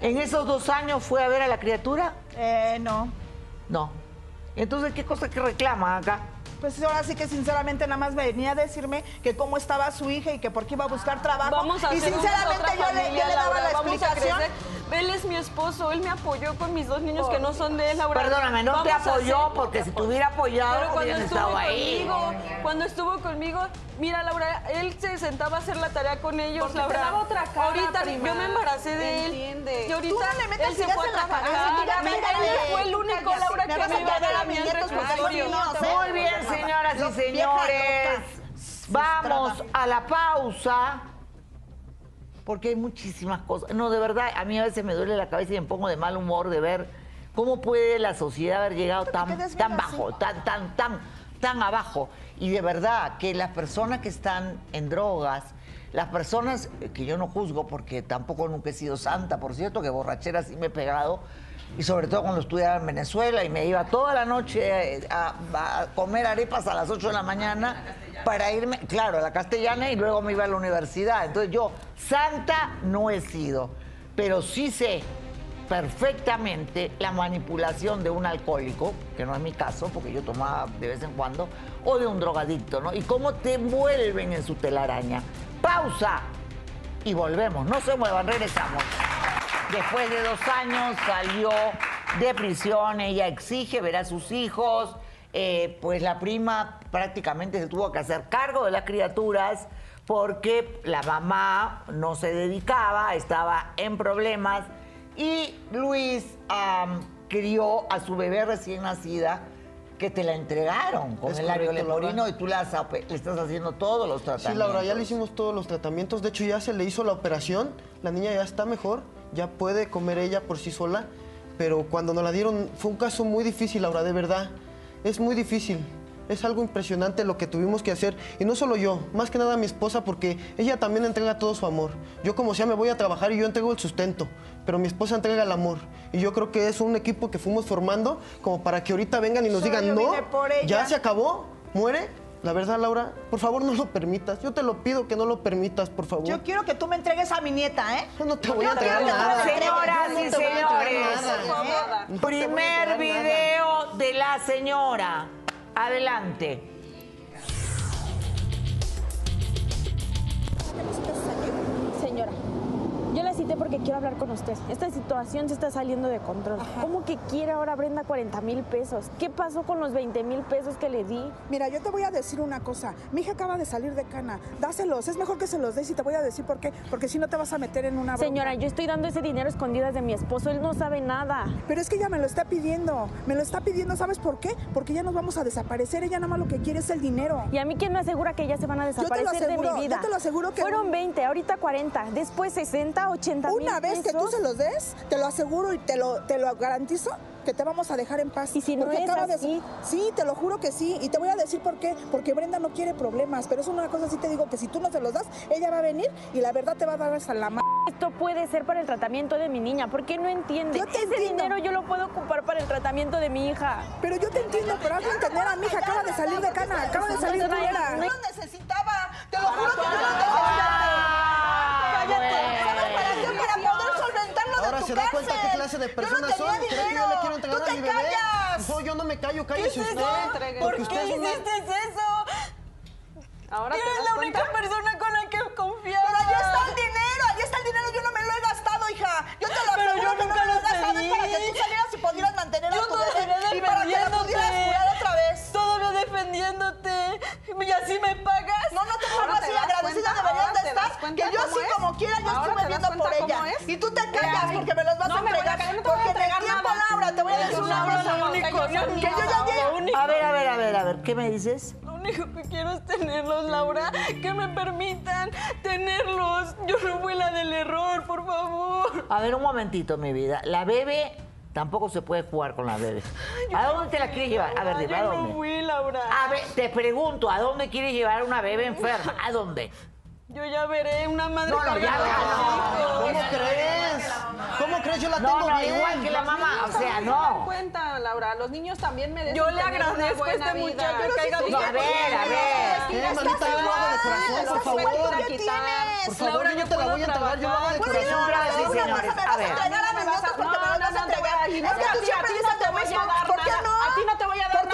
¿En esos dos años fue a ver a la criatura? Eh, no. No. Entonces, ¿qué cosa que reclama acá? Pues ahora sí que sinceramente nada más venía a decirme que cómo estaba su hija y que por qué iba a buscar trabajo. Vamos a y sinceramente yo le, yo familia, le daba Laura, la explicación. Él es mi esposo, él me apoyó con mis dos niños que no son de él, Laura. Perdóname, no te apoyó hacer- porque si te hubiera apoyado, Pero cuando estuvo estado ahí. conmigo, cuando estuvo conmigo, mira Laura, él se sentaba a hacer la tarea con ellos, Porque te Laura. daba otra cara, ahorita prima. yo me embaracé de él. Entiende. Y ahorita Tú no le metas él se fue a en la trabajar. él fue el único. Laura, que me a iba a dar a mis nietos porque son ¿eh? Muy bien, señoras y señores. Vamos a la pausa. Porque hay muchísimas cosas. No, de verdad, a mí a veces me duele la cabeza y me pongo de mal humor de ver cómo puede la sociedad haber llegado tan, tan bajo, tan, tan, tan, tan abajo. Y de verdad que las personas que están en drogas, las personas eh, que yo no juzgo porque tampoco nunca he sido santa, por cierto, que borrachera sí me he pegado, y sobre todo cuando estudiaba en Venezuela y me iba toda la noche eh, a, comer arepas a las 8 de la mañana para irme, claro, a la castellana y luego me iba a la universidad. Entonces yo, santa no he sido, pero sí sé perfectamente la manipulación de un alcohólico, que no es mi caso, porque yo tomaba de vez en cuando, o de un drogadicto, ¿no? Y cómo te envuelven en su telaraña. Pausa y volvemos. No se muevan, regresamos. Después de dos años salió de prisión, ella exige ver a sus hijos, eh, pues la prima prácticamente se tuvo que hacer cargo de las criaturas porque la mamá no se dedicaba, estaba en problemas y Luis am, crió a su bebé recién nacida que te la entregaron con Es el Laura. leporino y tú la le estás haciendo todos los tratamientos. Sí, Laura, ya le hicimos todos los tratamientos. De hecho, ya se le hizo la operación. La niña ya está mejor, ya puede comer ella por sí sola. Pero cuando nos la dieron, fue un caso muy difícil, Laura, de verdad. Es muy difícil. Es algo impresionante lo que tuvimos que hacer. Y no solo yo, más que nada mi esposa, porque ella también entrega todo su amor. Yo como sea me voy a trabajar y yo entrego el sustento, pero mi esposa entrega el amor. Y yo creo que es un equipo que fuimos formando como para que ahorita vengan y nos Solo digan, no, vine por ella". ya se acabó, muere. La verdad, Laura, por favor no lo permitas. Yo te lo pido que no lo permitas, por favor. Yo quiero que tú me entregues a mi nieta, ¿eh? Yo no te voy a entregar nada. Señoras y señores, Primer video de la señora. Adelante. Cité porque quiero hablar con usted. Esta situación se está saliendo de control. ¿Cómo que quiere ahora Brenda 40 mil pesos? ¿Qué pasó con los 20 mil pesos que le di? Mira, yo te voy a decir una cosa. Mi hija acaba de salir de cana. Dáselos. Es mejor que se los des y te voy a decir por qué. Porque si no te vas a meter en una. Señora, yo estoy dando ese dinero a escondidas de mi esposo. Él no sabe nada. Pero es que ella me lo está pidiendo. Me lo está pidiendo, ¿sabes por qué? Porque ya nos vamos a desaparecer. Ella nada más lo que quiere es el dinero. ¿Y a mí quién me asegura que ya se van a Yo te lo desaparecer aseguro, de mi vida? yo te lo aseguro que- Fueron 20, ahorita 40, después 60, 80 mil Una vez que tú se los des, te lo aseguro y te lo, te lo garantizo que te vamos a dejar en paz. ¿Y si no es acaba de- así? Sí, te lo juro que sí. Y te voy a decir por qué. Porque Brenda no quiere problemas. Pero es una cosa sí te digo que si tú no se los das, ella va a venir y la verdad te va a dar hasta la mano. Esto puede ser para el tratamiento de mi niña. ¿Por qué no entiende? Yo te Ese entiendo. dinero yo lo puedo ocupar para el tratamiento de mi hija. Pero yo te entiendo, pero hazlo entender a mi hija. Acaba de salir de cana, acaba de salir de No, cana. no, necesitaba. Te lo juro que yo lo necesitaba. Cállate. ¿Sabes para qué? Para poder solventar lo Ahora de tu se da cuenta cárcel. qué clase de Yo no personas tenía son. ¿Cree que yo le quiero entregar Tú a te mi bebé? callas. No, yo no me callo, cállese usted. ¿Por Porque qué usted es una... hiciste eso? Ahora Eres la cuenta. única persona con la que Que yo sí, es? como quiera, yo estoy estuve viendo por ella. Y tú te callas porque me los vas a entregar. Porque te entregar tiempo, nada. Te voy a decir una cosa. Que yo ya llegué. A ver, a ver, a ver, a ver, ¿qué me dices? Lo único que quiero es tenerlos, Laura. Que me permitan tenerlos. Yo no fui la del error, por favor. A ver, un momentito, mi vida. La bebé Tampoco se puede jugar con la bebé. ¿A dónde no te la quieres llevar? A ver, dime, ¿a? Yo no fui, Laura. A ver, te pregunto, ¿a dónde quieres llevar una bebé enferma? ¿A dónde? Yo ya veré una madre No, no, ya no. ¿Cómo crees? ¿Cómo crees? Yo la tengo no, bien. igual que la mamá, o sea, no. cuenta, Laura, los niños también merecen Yo le agradezco a este muchacho que haya visto a ver, a ver. ¿Qué, Estás manita? Yo lo hago de corazón, mal, por favor. mal, ¿Qué ¿qué tienes? tienes? Por favor, Laura, yo te la voy a entregar, yo lo hago de corazón. Señores, a- ver. No, no, no te voy entregar. tú siempre ¿Por qué nada. no? A ti no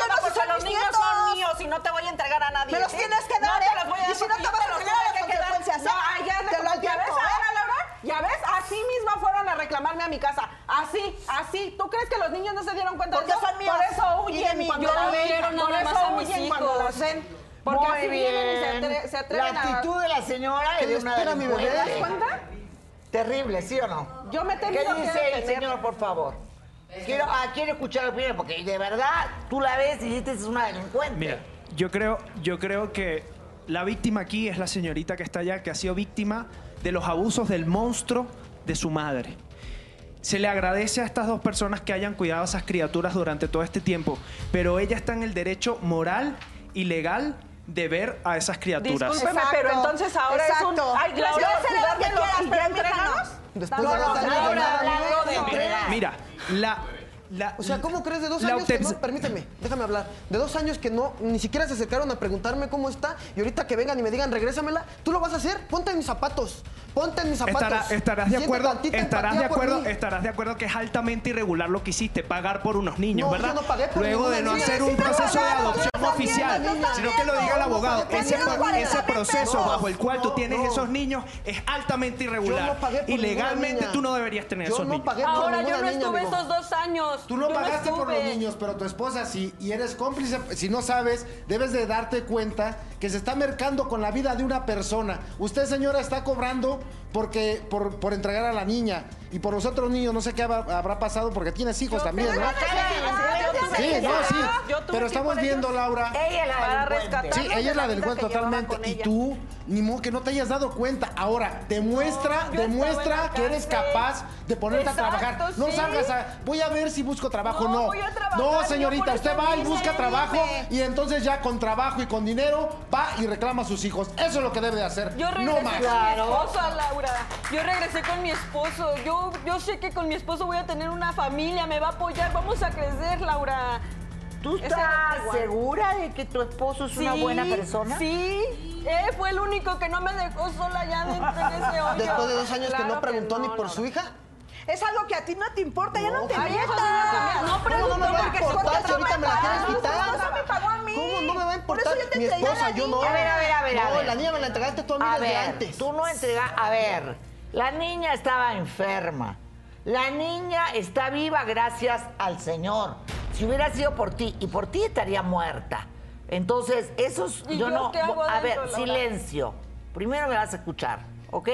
te voy a dar ¿Por qué nada no? Porque son los mis niños son míos y no te voy a entregar a nadie. Me los ¿sí? tienes que No dar, te ¿eh? los voy a Y si no te vas a los tener las que consecuencias, No, ¿eh? ya, Te lo ¿Ya advierto, ves ¿eh? ahora, Laura? ¿Ya ves? Así mismo fueron a reclamarme a mi casa. Así, así. ¿Tú crees que los niños no se dieron cuenta Porque de eso? son míos. Por eso Y de huyen cuando Yo la ven. quiero Por eso más a mis huyen cuando ven. Porque Muy así vienen y se, atre- se La atreven a... actitud de la señora es de una Espera, mi bebé. ¿Te das cuenta? Terrible, ¿sí o no? Yo me he ¿Qué tenido que dice el señor, por favor? Quiero, ah, quiero escuchar opinión, porque de verdad tú la ves y dices es una delincuente. Mira, yo creo, yo creo que la víctima aquí es la señorita que está allá, que ha sido víctima de los abusos del monstruo de su madre. Se le agradece a estas dos personas que hayan cuidado a esas criaturas durante todo este tiempo, pero ella está en el derecho moral y legal de ver a esas criaturas. Discúlpeme, pero entonces ahora es un... Exacto. Ay, quieras, y ya no. entréganos. Después No, de. Mira, la, la- O sea, ¿cómo crees de dos años que no, permíteme, déjame hablar, de dos años que no, ni siquiera se acercaron a preguntarme cómo está y ahorita que vengan y me digan, regrésamela, ¿tú lo vas a hacer? Ponte en mis zapatos, ponte en mis zapatos. Estará- estarás de acuerdo, estarás de acuerdo, estarás de acuerdo que es altamente irregular lo que hiciste, pagar por unos niños, No, ¿verdad? yo no pagué por Luego de no ninguna hacer niña. un proceso de adopción oficial, niña. sino que lo diga el abogado. Ese, niña. proceso No, bajo el cual tú tienes no. esos niños es altamente irregular. Yo no pagué por y legalmente niña. tú no deberías tener Yo esos no niños. Ahora yo no niña, estuve esos dos años. Tú no pagaste por los niños, pero tu esposa sí, y eres cómplice. Si no sabes, debes de darte cuenta que se está mercando con la vida de una persona. Usted, señora, está cobrando porque por, por entregar a la niña y por los otros niños, no sé qué habrá, habrá pasado porque tienes hijos también, ¿no? Sí, no, sí. Yo tuve Pero estamos viendo, ellos Laura. Ella es la Para delincuente. rescatar. Sí, ella es la delincuente totalmente. con Y tú, ni modo que no te hayas dado cuenta. Ahora, demuestra, No, demuestra que eres capaz de ponerte Exacto, a trabajar. No sí. salgas a. Voy a ver si busco trabajo. No, No, voy a trabajar, no, señorita, usted va y busca trabajo y entonces ya con trabajo y con dinero va y reclama a sus hijos. Eso es lo que debe de hacer. Yo regresé no con más. mi esposo, Laura. Yo regresé con mi esposo. Yo, yo sé que con mi esposo voy a tener una familia, me va a apoyar, vamos a crecer, Laura. ¿Tú estás segura de que tu esposo es una buena persona? Sí, él fue el único que no me dejó sola allá dentro en ese *laughs* hoyo. Después de dos años que no preguntó que no, ni por no, su hija. Es algo que a ti no te importa, ya no te metas. no, no ¿Cómo preguntó no me va a importar si ahorita me la quieres quitar? esposa me pagó a mí. ¿Cómo no me va a Por importar? eso yo te Mi esposa, yo no. A ver, a ver, a ver, a No, ver. la niña me la entregaste tú a mí A desde ver, antes. tú no entregas. A ver, la niña estaba enferma. La niña está viva gracias al Señor. Si hubiera sido por ti y por ti estaría muerta. Entonces, esos ¿Y yo, yo no. a ver, Laura? silencio. Primero me vas a escuchar, ¿ok?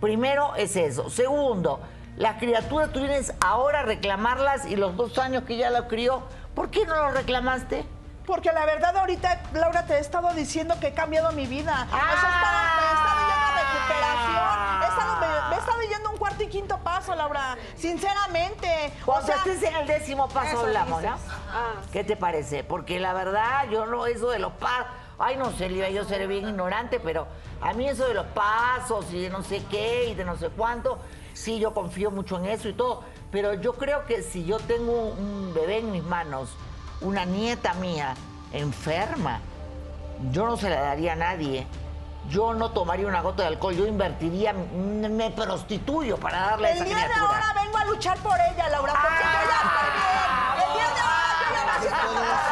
Primero es eso. Segundo, las criaturas tú vienes ahora a reclamarlas y los dos años que ya la crió, ¿por qué no lo reclamaste? Porque la verdad ahorita, Laura, te he estado diciendo que he cambiado mi vida. O sea, he estado, me he estado yendo a recuperación. He estado, me, me he estado yendo un cuarto y quinto paso, Laura. Sinceramente. O sea, estés en el décimo paso eso hablamos, ¿no? dices. Ah. ¿Qué te parece? Porque la verdad, yo no, eso de los pasos, ay, no sé, yo seré bien ignorante, pero a mí eso de los pasos y de no sé qué y de no sé cuánto, sí, yo confío mucho en eso y todo, pero yo creo que si yo tengo un bebé en mis manos, una nieta mía enferma, yo no se la daría a nadie. Yo no tomaría una gota de alcohol, yo invertiría, me prostituyo para darle a el esa día de criatura. ahora vengo a luchar por ella, Laura, porque yo ya estoy bien. El día de ahora yo ya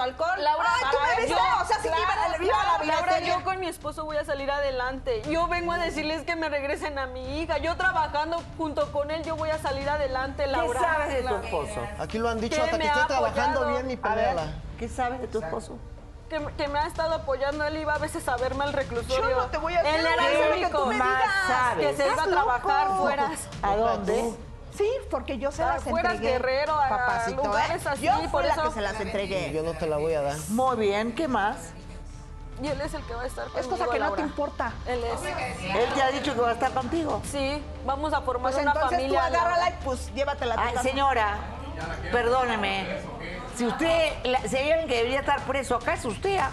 tu alcohol. Laura, Ay, tú me viste, o sea, sí, viva, viva la vida. Laura, yo con mi esposo voy a salir adelante. Yo vengo a decirles que me regresen a mi hija. Yo trabajando junto con él, yo voy a salir adelante, Laura. ¿Qué sabes de tu esposo? Aquí lo han dicho, Que hasta que ha estés trabajando bien, ni peleala. ¿qué sabes de tu esposo? Que, que me ha estado apoyando. Él iba a veces a verme al reclusorio. Yo no te voy a Él hacer era el que tú único me sabes. que se iba a trabajar loco. fuera. ¿A dónde? Sí, porque yo se las Afuera, entregué. Guerrero, a papacito, lugares ¿eh? así, Yo por fui la que se las entregué. Yo no te la voy a dar. Muy bien, ¿qué más? Y él es el que va a estar conmigo, Es cosa que no te importa. Él es. Él te ha dicho que va a estar contigo. Sí, vamos a formar Pues una entonces tú familia. Agárrala y pues llévatela Ay, señora, perdóneme. Si usted, la- si hay alguien que debería estar preso acá, es usted. ¿ah?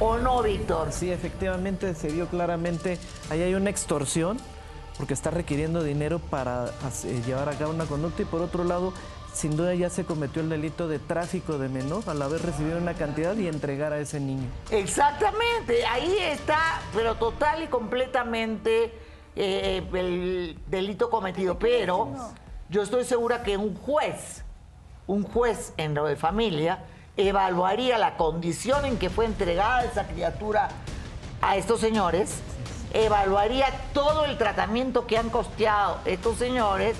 ¿O no, Víctor? Sí, efectivamente se vio claramente, ahí hay una extorsión, porque está requiriendo dinero para hace- llevar a cabo una conducta y por otro lado, sin duda ya se cometió el delito de tráfico de menor al haber recibido una cantidad y entregar a ese niño. Exactamente, ahí está, pero total y completamente eh, el delito cometido. Pero yo estoy segura que un juez, un juez en lo de familia, evaluaría la condición en que fue entregada esa criatura a estos señores, evaluaría todo el tratamiento que han costeado estos señores,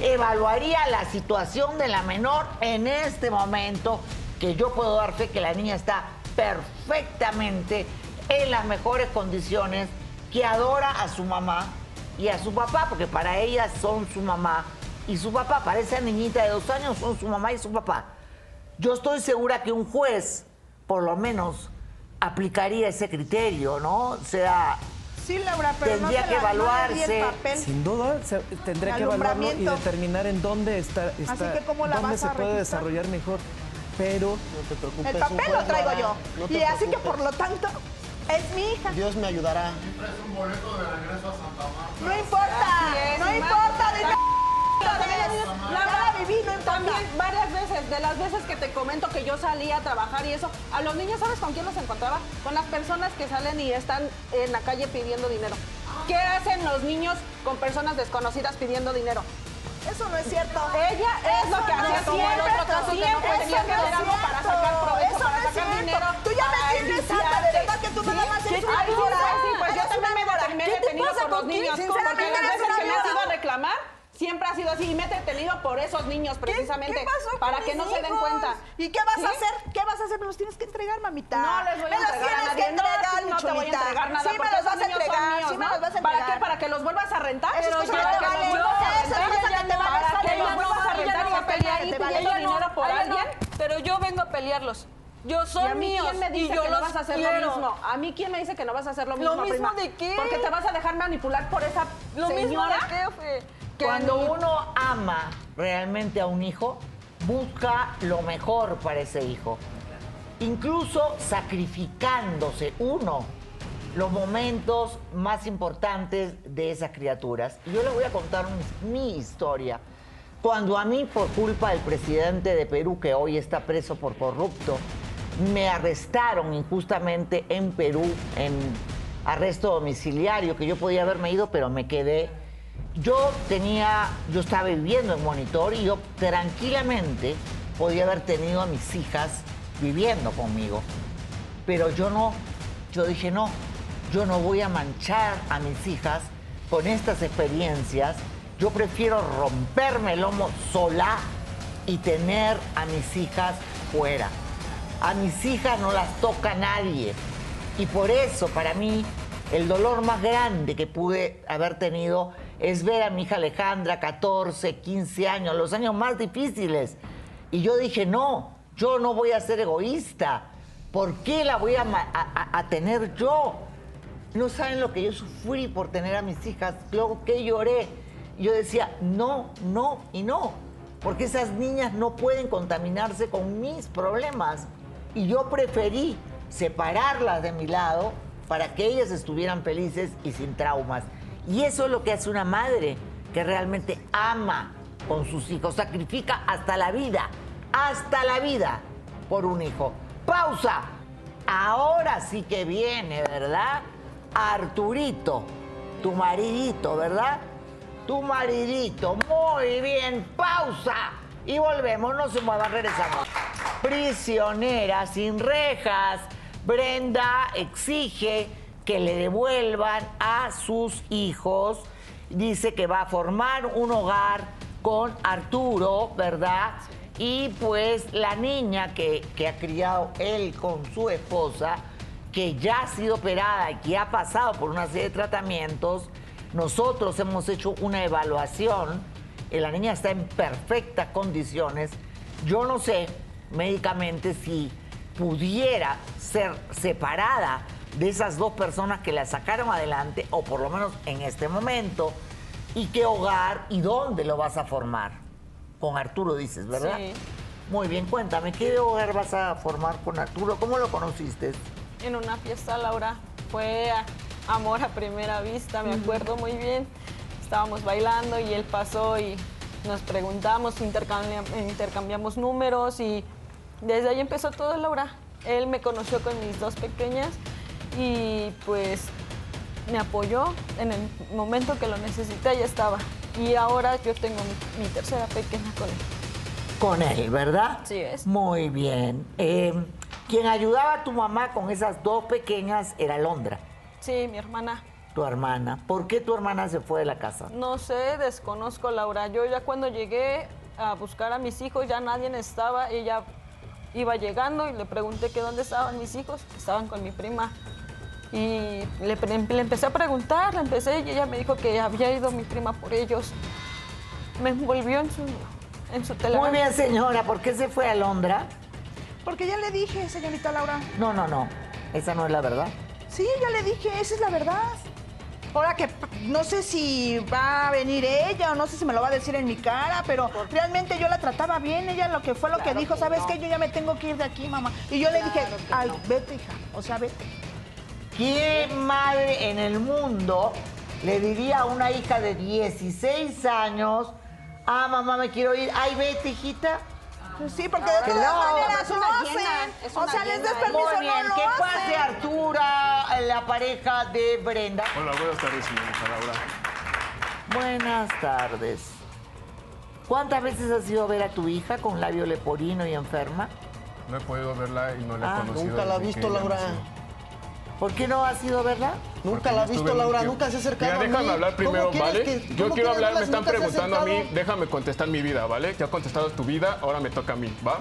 evaluaría la situación de la menor en este momento, que yo puedo dar fe que la niña está perfectamente en las mejores condiciones, que adora a su mamá y a su papá, porque para ellas son su mamá y su papá, para esa niñita de dos años son su mamá y su papá. Yo estoy segura que un juez, por lo menos, aplicaría ese criterio, ¿no? O sea, Sí, Laura, pero Tendría no que evaluarse. el papel. Sin duda, se- tendría que evaluarlo y determinar en dónde está, está que, ¿cómo la dónde vas se a puede registrar? desarrollar mejor. Pero No te preocupes. El un papel lo traigo yo. No y así que por lo tanto, es mi hija. Dios me ayudará. No importa, no importa, la. También varias veces, de las veces que te comento que yo salía a trabajar y eso, a los niños, ¿sabes con quién los encontraba? Con las personas que salen y están en la calle pidiendo dinero. ¿Qué hacen los niños con personas desconocidas pidiendo dinero? Eso no es cierto. Ella es Eso lo que no hacía, como el otro caso que no Siempre que no ha sido así. Y me he detenido por esos niños precisamente. ¿Qué pasó con para que mis no se den hijos? cuenta. ¿Y qué vas ¿Sí? a hacer? ¿Qué vas a hacer? Me los tienes que entregar, mamita. No les voy a me los entregar tienes que entregar, no, mi no te voy a entregar nada. Sí, me los vas a entregar. míos, Sí, me ¿no? los vas a ¿Para entregar. qué? ¿Para que los vuelvas a rentar? Eso es Para que los vuelvas a rentar. cosa que te vale. Para que los vuelvas a rentar y a pelear y pidiendo dinero por alguien. pero yo vengo a pelearlos. Yo ¿Y son a mí míos quién me dice y yo que los no vas a hacer quiero. lo mismo? ¿A mí quién me dice que no vas a hacer lo mismo, ¿Lo mismo prima? de qué? Porque te vas a dejar manipular por esa Lo mismo señora. de qué, Fe? Cuando uno ama realmente a un hijo, busca lo mejor para ese hijo. Incluso sacrificándose uno los momentos más importantes de esas criaturas. Y yo les voy a contar mi historia. Cuando a mí, por culpa del presidente de Perú, que hoy está preso por corrupto, me arrestaron injustamente en Perú, en arresto domiciliario, que yo podía haberme ido, pero me quedé. Yo tenía, yo estaba viviendo en Monitor y yo tranquilamente podía haber tenido a mis hijas viviendo conmigo. Pero yo no, yo dije no, yo no voy a manchar a mis hijas con estas experiencias. Yo prefiero romperme el lomo sola y tener a mis hijas fuera. A mis hijas no las toca nadie. Y por eso, para mí, el dolor más grande que pude haber tenido es ver a mi hija Alejandra, 14, 15 años, los años más difíciles. Y yo dije, no, yo no voy a ser egoísta. ¿Por qué la voy a, tener yo? No saben lo que yo sufrí por tener a mis hijas, lo que lloré. Yo decía, no, no y no, porque esas niñas no pueden contaminarse con mis problemas. Y yo preferí separarlas de mi lado para que ellas estuvieran felices y sin traumas. Y eso es lo que hace una madre que realmente ama con sus hijos, sacrifica hasta la vida, hasta la vida por un hijo. Pausa. Ahora sí que viene, ¿verdad? Arturito, tu maridito, ¿verdad? Tu maridito. Muy bien, pausa. Y volvemos, no se muevan, regresamos. prisionera sin rejas. Brenda exige que le devuelvan a sus hijos. Dice que va a formar un hogar con Arturo, ¿verdad? Y pues la niña que, que ha criado él con su esposa, que ya ha sido operada y que ha pasado por una serie de tratamientos, nosotros hemos hecho una evaluación. La niña está en perfectas condiciones. Yo no sé médicamente si pudiera ser separada de esas dos personas que la sacaron adelante, o por lo menos en este momento, y qué hogar y dónde lo vas a formar. Con Arturo dices, ¿verdad? Sí. Muy bien, cuéntame, ¿qué hogar vas a formar con Arturo? ¿Cómo lo conociste? En una fiesta, Laura, fue amor a primera vista, me acuerdo muy bien. Estábamos bailando y él pasó y nos preguntamos, intercambia- intercambiamos números y desde ahí empezó todo, Laura. Él me conoció con mis dos pequeñas y pues me apoyó en el momento que lo necesité, ya estaba. Y ahora yo tengo mi, mi tercera pequeña con él. Con él, ¿verdad? Sí es. Muy bien. Eh, quien ayudaba a tu mamá con esas dos pequeñas era Londra, Sí, mi hermana. tu hermana. ¿Por qué tu hermana se fue de la casa? No sé, desconozco, Laura. Yo ya cuando llegué a buscar a mis hijos, ya nadie estaba. Ella iba llegando y le pregunté que dónde estaban mis hijos. que Estaban con mi prima. Y le, empecé a preguntar, le empecé y ella me dijo que había ido mi prima por ellos. Me envolvió en su, en su telaraña. Muy bien, señora. ¿Por qué se fue a Londra? Porque ya le dije, señorita Laura. No, no, no. Esa no es la verdad. Sí, ya le dije, esa es la verdad. Ahora que no sé si va a venir ella o no sé si me lo va a decir en mi cara, pero realmente yo la trataba bien. Ella lo que fue lo que dijo, ¿sabes qué? Yo ya me tengo que ir de aquí, mamá. Y yo le dije, ay, vete, hija. O sea, vete. ¿Qué madre en el mundo le diría a una hija de 16 años, ah, mamá, me quiero ir, ay, vete, hijita? Sí, porque de todas no. maneras Es lo una hacen. O una sea, les llena. des permiso, Muy bien, no lo ¿qué pase Artura, la pareja de Brenda? Hola, buenas tardes, señorita Laura. Buenas tardes. ¿Cuántas veces has ido a ver a tu hija con labio leporino y enferma? No he podido verla y no la he Ah, conocido. Nunca la he visto, Laura. nació. ¿Por qué no has ido a verla? Nunca la he visto, Laura. Nunca se ha acercado Mira, a mí. déjame hablar ¿Cómo primero, ¿vale? que- Yo quiero hablar, me están preguntando a mí, déjame contestar mi vida, ¿vale? Ya contestado tu vida, ahora me toca a mí, ¿va?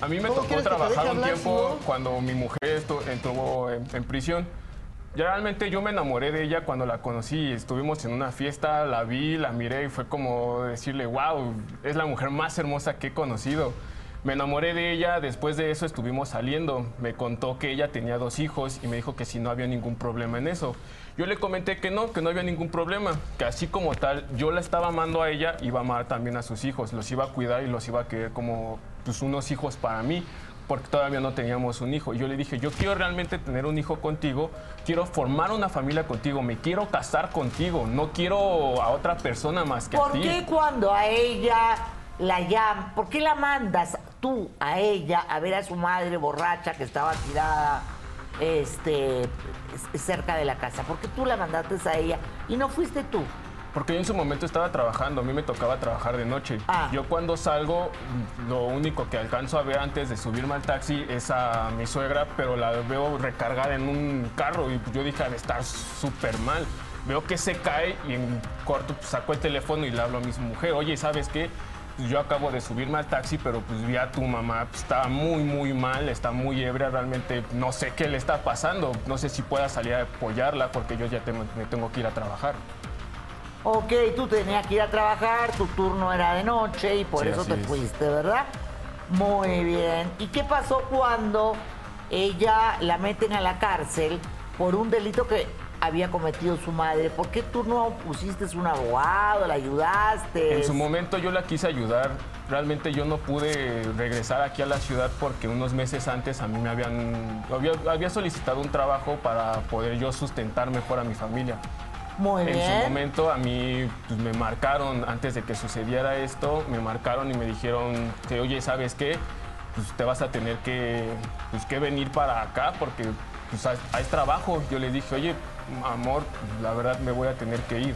A mí me ¿Cómo tocó trabajar un hablar, tiempo si no? cuando mi mujer estuvo en, en prisión. Ya realmente yo me enamoré de ella cuando la conocí. Estuvimos en una fiesta, la vi, la miré y fue como decirle, wow, es la mujer más hermosa que he conocido. Me enamoré de ella, después de eso estuvimos saliendo. Me contó que ella tenía dos hijos y me dijo que si no había ningún problema en eso. Yo le comenté que no, que no había ningún problema, que así como tal, yo la estaba amando a ella, iba a amar también a sus hijos, los iba a cuidar y los iba a querer como pues, unos hijos para mí, porque todavía no teníamos un hijo. Y yo le dije, yo quiero realmente tener un hijo contigo, quiero formar una familia contigo, me quiero casar contigo, no quiero a otra persona más que a ¿Por ti. qué cuando a ella la llaman, por qué la mandas tú a ella a ver a su madre borracha que estaba tirada este, cerca de la casa? ¿Por qué tú la mandaste a ella y no fuiste tú? Porque yo en su momento estaba trabajando, a mí me tocaba trabajar de noche. Ah. Yo cuando salgo, lo único que alcanzo a ver antes de subirme al taxi es a mi suegra, pero la veo recargada en un carro y yo dije, de estar súper mal. Veo que se cae y en corto pues, saco el teléfono y le hablo a mi mujer, oye, ¿sabes qué? Yo acabo de subirme al taxi, pero pues vi a tu mamá, pues, está muy, muy mal, está muy ebria, realmente no sé qué le está pasando. No sé si pueda salir a apoyarla porque yo ya me tengo que ir a trabajar. Ok, tú tenías que ir a trabajar, tu turno era de noche y por Sí, eso te es. fuiste, ¿verdad? Muy bien. ¿Y qué pasó cuando ella la meten a la cárcel por un delito que había cometido su madre? ¿Por qué tú no pusiste un abogado, la ayudaste? En su momento yo la quise ayudar. Realmente yo no pude regresar aquí a la ciudad porque unos meses antes a mí me habían había, había solicitado un trabajo para poder yo sustentar mejor a mi familia. Muy en bien. su momento a mí pues, me marcaron antes de que sucediera esto, me marcaron y me dijeron que oye sabes qué, pues te vas a tener que pues, que venir para acá porque pues hay, hay trabajo. Yo le dije oye amor, la verdad me voy a tener que ir.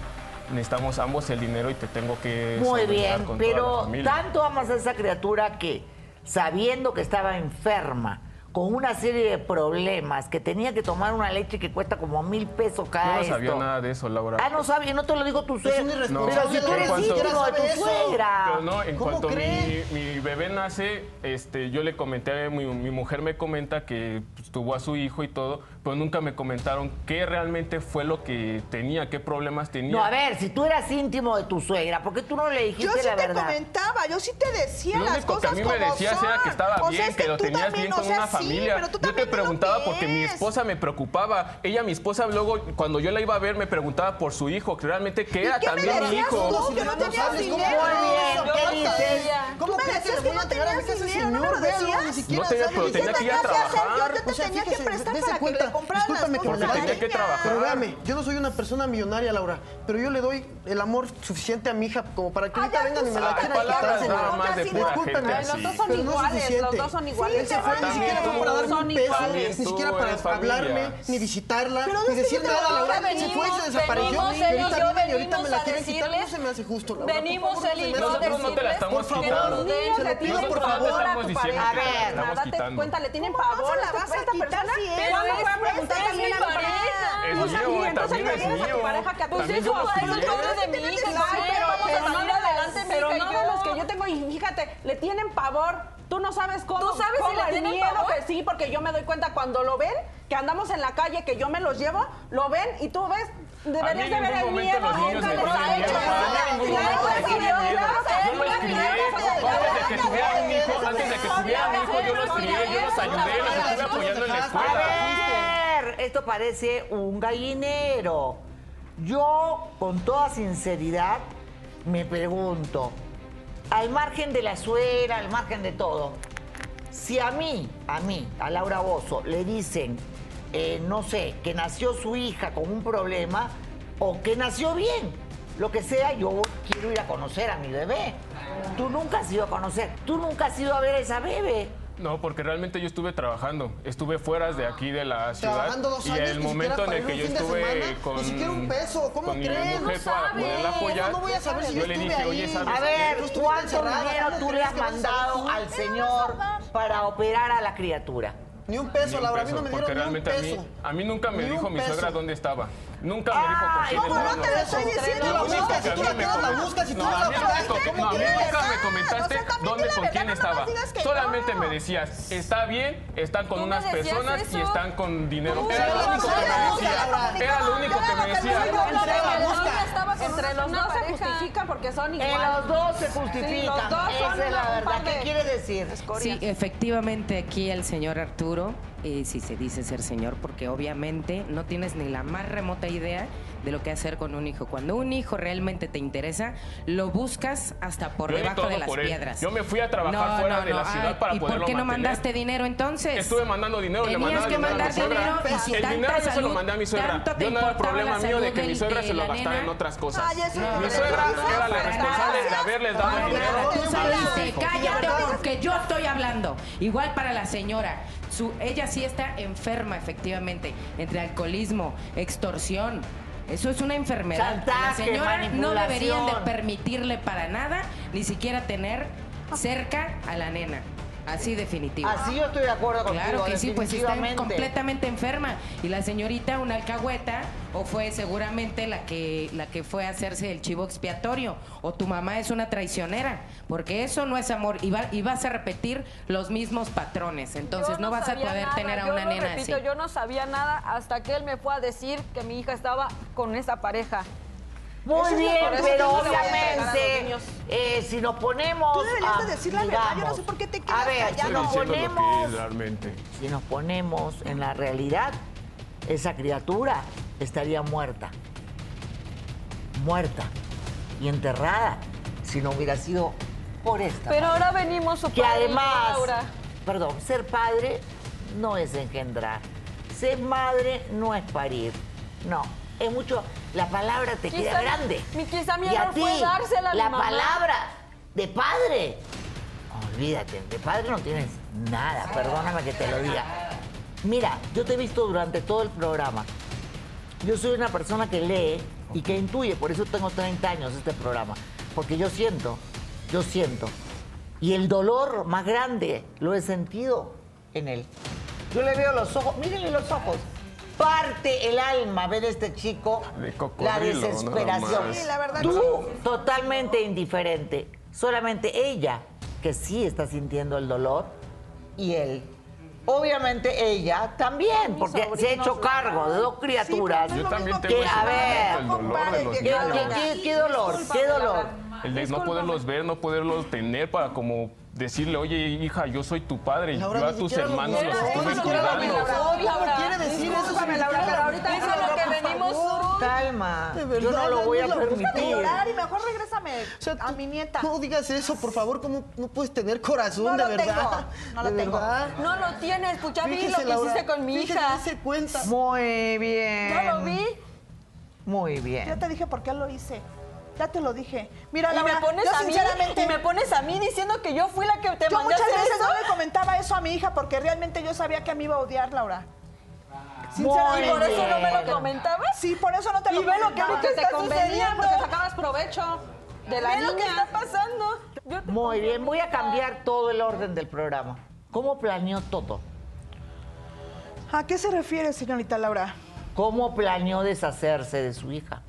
Necesitamos ambos el dinero y te tengo que... Muy bien, pero tanto amas a esa criatura que, sabiendo que estaba enferma, con una serie de problemas, que tenía que tomar una leche que cuesta como mil pesos cada Yo no sabía nada de eso, Laura. Ah, no sabía, no te lo digo tu suegra. Es no, pero si tú eres cuanto, hijo de tu suegra. Pero no, en cuanto mi, bebé nace, este, yo le comenté, mi, mi mujer me comenta que pues, tuvo a su hijo y todo, pero nunca me comentaron qué realmente fue lo que tenía, qué problemas tenía. No, a ver, si tú eras íntimo de tu suegra, ¿por qué tú no le dijiste yo sí la verdad? Yo sí te comentaba, yo sí te decía lo las cosas que a mí me decías era que estaba bien, que, lo tenías bien con o sea, una sí, familia. yo te preguntaba porque mi esposa me preocupaba. Ella, mi esposa, luego cuando yo la iba a ver, me preguntaba por su hijo, que realmente que era también mi hijo. Tú, que no tenías dinero. ¿Qué dices? ¿Cómo me decías que no tenías dinero? No me lo decías. No tenía, pero tenía que ir a trabajar qué te o sea, tenía fíjese, que prestar para cuenta, que le compraran discúlpame las cosas? Porque tenía que trabajar. Pero véame, yo no soy una persona millonaria, Laura, pero yo le doy el amor suficiente a mi hija como para que ahorita vengan y me la quieran quitar. nada más de Los dos son iguales, los dos son iguales. Fue ni siquiera fue para darme un peso, ni siquiera para hablarme, ni visitarla, ni decir nada a Laura. Se fue y se desapareció. Y ahorita me la quieren quitar, no se me hace justo, Laura. Venimos él y yo no te la estamos. Se pido, por favor. A ver, cuéntale, tienen pavor. la vas esta persona? Sí es. ¿Cuándo voy a preguntar también a mi pareja? Es mío, también es mío. Pues eso, eso es padre de mi hija. Pero no adelante, pero no de los que yo tengo. Y fíjate, le tienen pavor Tú no sabes cómo. Tú sabes si le tienen miedo que sí, porque yo me doy cuenta cuando lo ven, que andamos en la calle, que yo me los llevo, lo ven y tú ves. Deberías de ver el miedo, nunca les ha hecho nada. Antes de que tuviera un hijo, yo los yo los ayudé. A ver, esto parece un gallinero. Yo, con toda sinceridad, me pregunto, al margen de la suera, al margen de todo, si a mí, a mí, a Laura Bozo, le dicen, eh, no sé, que nació su hija con un problema o que nació bien, lo que sea, yo quiero ir a conocer a mi bebé. Tú nunca has ido a conocer, tú nunca has ido a ver a esa bebé. No, porque realmente yo estuve trabajando, estuve fuera de aquí de la ah, ciudad. Trabajando dos años, y el momento en el que yo estuve semana, con ni siquiera un peso, ¿cómo crees? Mi mujer no poderla apoyar. A yo, le dije, "Oye, ¿sabes A ver, ¿cuánto dinero tú le has mandado al señor para operar a la criatura? Ni un peso, ni Laura. Peso, a mí no me dieron realmente ni un peso. A mí, a mí nunca me ni dijo mi suegra dónde estaba. Nunca me dijo con quién ¿Cómo no te lo estoy diciendo? La si la buscas y tú la buscas. No, a mí nunca me comentaste dónde, con quién estaba. Solamente me decías, está bien, están con unas personas y están con dinero. Era lo único que me decía. Era lo único que me decía. Entre los dos se justifican porque son iguales. los dos se justifican. Esa es la verdad. ¿Qué quiere decir? Sí, efectivamente aquí el señor Arturo eh, si se dice ser señor, porque obviamente no tienes ni la más remota idea de lo que hacer con un hijo. Cuando un hijo realmente te interesa, lo buscas hasta por debajo de las piedras. Yo me fui a trabajar fuera de la ciudad Ay, para ¿y poderlo ¿Por qué no mandaste dinero entonces? Estuve mandando dinero, Tenías le mandaba que dinero mandar dinero y si El dinero salud, se lo mandé a mi suegra. Yo no era problema mío de que mi suegra se lo gastara en otras cosas. Mi suegra era la responsable de haberles dado el dinero. Cállate porque yo estoy hablando. Igual para la señora. Su, ella sí está enferma, efectivamente, entre alcoholismo, extorsión. Eso es una enfermedad. La señora no deberían de permitirle para nada, ni siquiera tener cerca a la nena. Así definitivo. Ah, así yo estoy de acuerdo contigo. Claro que sí, pues está completamente enferma. Y la señorita, una alcahueta, o fue seguramente la que, la que fue a hacerse el chivo expiatorio, o tu mamá es una traicionera, porque eso no es amor. Y, vas a repetir los mismos patrones. Entonces no, vas a poder tener a una no nena repito, así. Yo no sabía nada hasta que él me fue decir que mi hija estaba con esa pareja. Muy bien, pero obviamente, eh, si nos ponemos. Tú deberías a, de decir la yo no sé por qué te quedas A ver, si nos, ponemos, si nos ponemos en la realidad, esa criatura estaría muerta. Muerta y enterrada si no hubiera sido por esta. Pero ahora venimos su Que además, Laura. perdón, ser padre no es engendrar. Ser madre no es parir. No, es mucho, la palabra te quizá, queda grande. Mi, quizá mi y a ti, dársela a la mi mamá. palabra de padre. Olvídate, de padre no tienes nada, perdóname que te lo diga. Mira, yo te he visto durante todo el programa. Yo soy una persona que lee y que intuye, por eso tengo 30 años este programa. Porque yo siento, yo siento. Y el dolor más grande lo he sentido en él. Yo le veo los ojos, mírenle los ojos. Parte el alma ver a este chico De la desesperación. nada más. Sí, la verdad Tú que totalmente indiferente. Solamente ella que sí está sintiendo el dolor y él. Obviamente ella también, porque se ha hecho cargo de dos criaturas. Yo también que, tengo ese a ver, el dolor de los ¿qué, niños. qué- qué- qué dolor? ¿Qué dolor? El de no poderlos ver, no poderlos tener para como decirle, oye hija, yo soy tu padre, Laura, yo a tus hermanos los estuve cuidando. Laura. ¿Cómo quiere decir eso? Laura, pero ahorita Eso es lo que venimos. Calma, yo no lo voy a permitir. llorar y mejor regrésame O sea, a mi nieta. No digas eso, por favor. ¿Cómo no puedes tener corazón, No de verdad? tengo, no lo tengo. verdad. No lo tienes, pues ya vi lo que Laura, hiciste con mi hija. cuenta. Muy bien. ¿No lo vi? Muy Ya bien. te dije por qué lo hice. Ya te lo dije. Mira, Y Laura, me pones yo a mí sinceramente... y me pones a mí diciendo que yo fui la que te Yo mandé a muchas hacer veces eso. no le comentaba eso a mi hija porque realmente yo sabía que me iba a odiar, Laura. ¿Y por eso no me lo comentabas? Sí, por eso no te lo Y ve lo que comentaba. ahorita te está convenía porque sacabas provecho de la Ve niña. lo que está pasando. Yo te Muy bien, voy a cambiar todo el orden del programa. ¿Cómo planeó todo? ¿A qué se refiere, señorita Laura? ¿Cómo planeó deshacerse de su hija?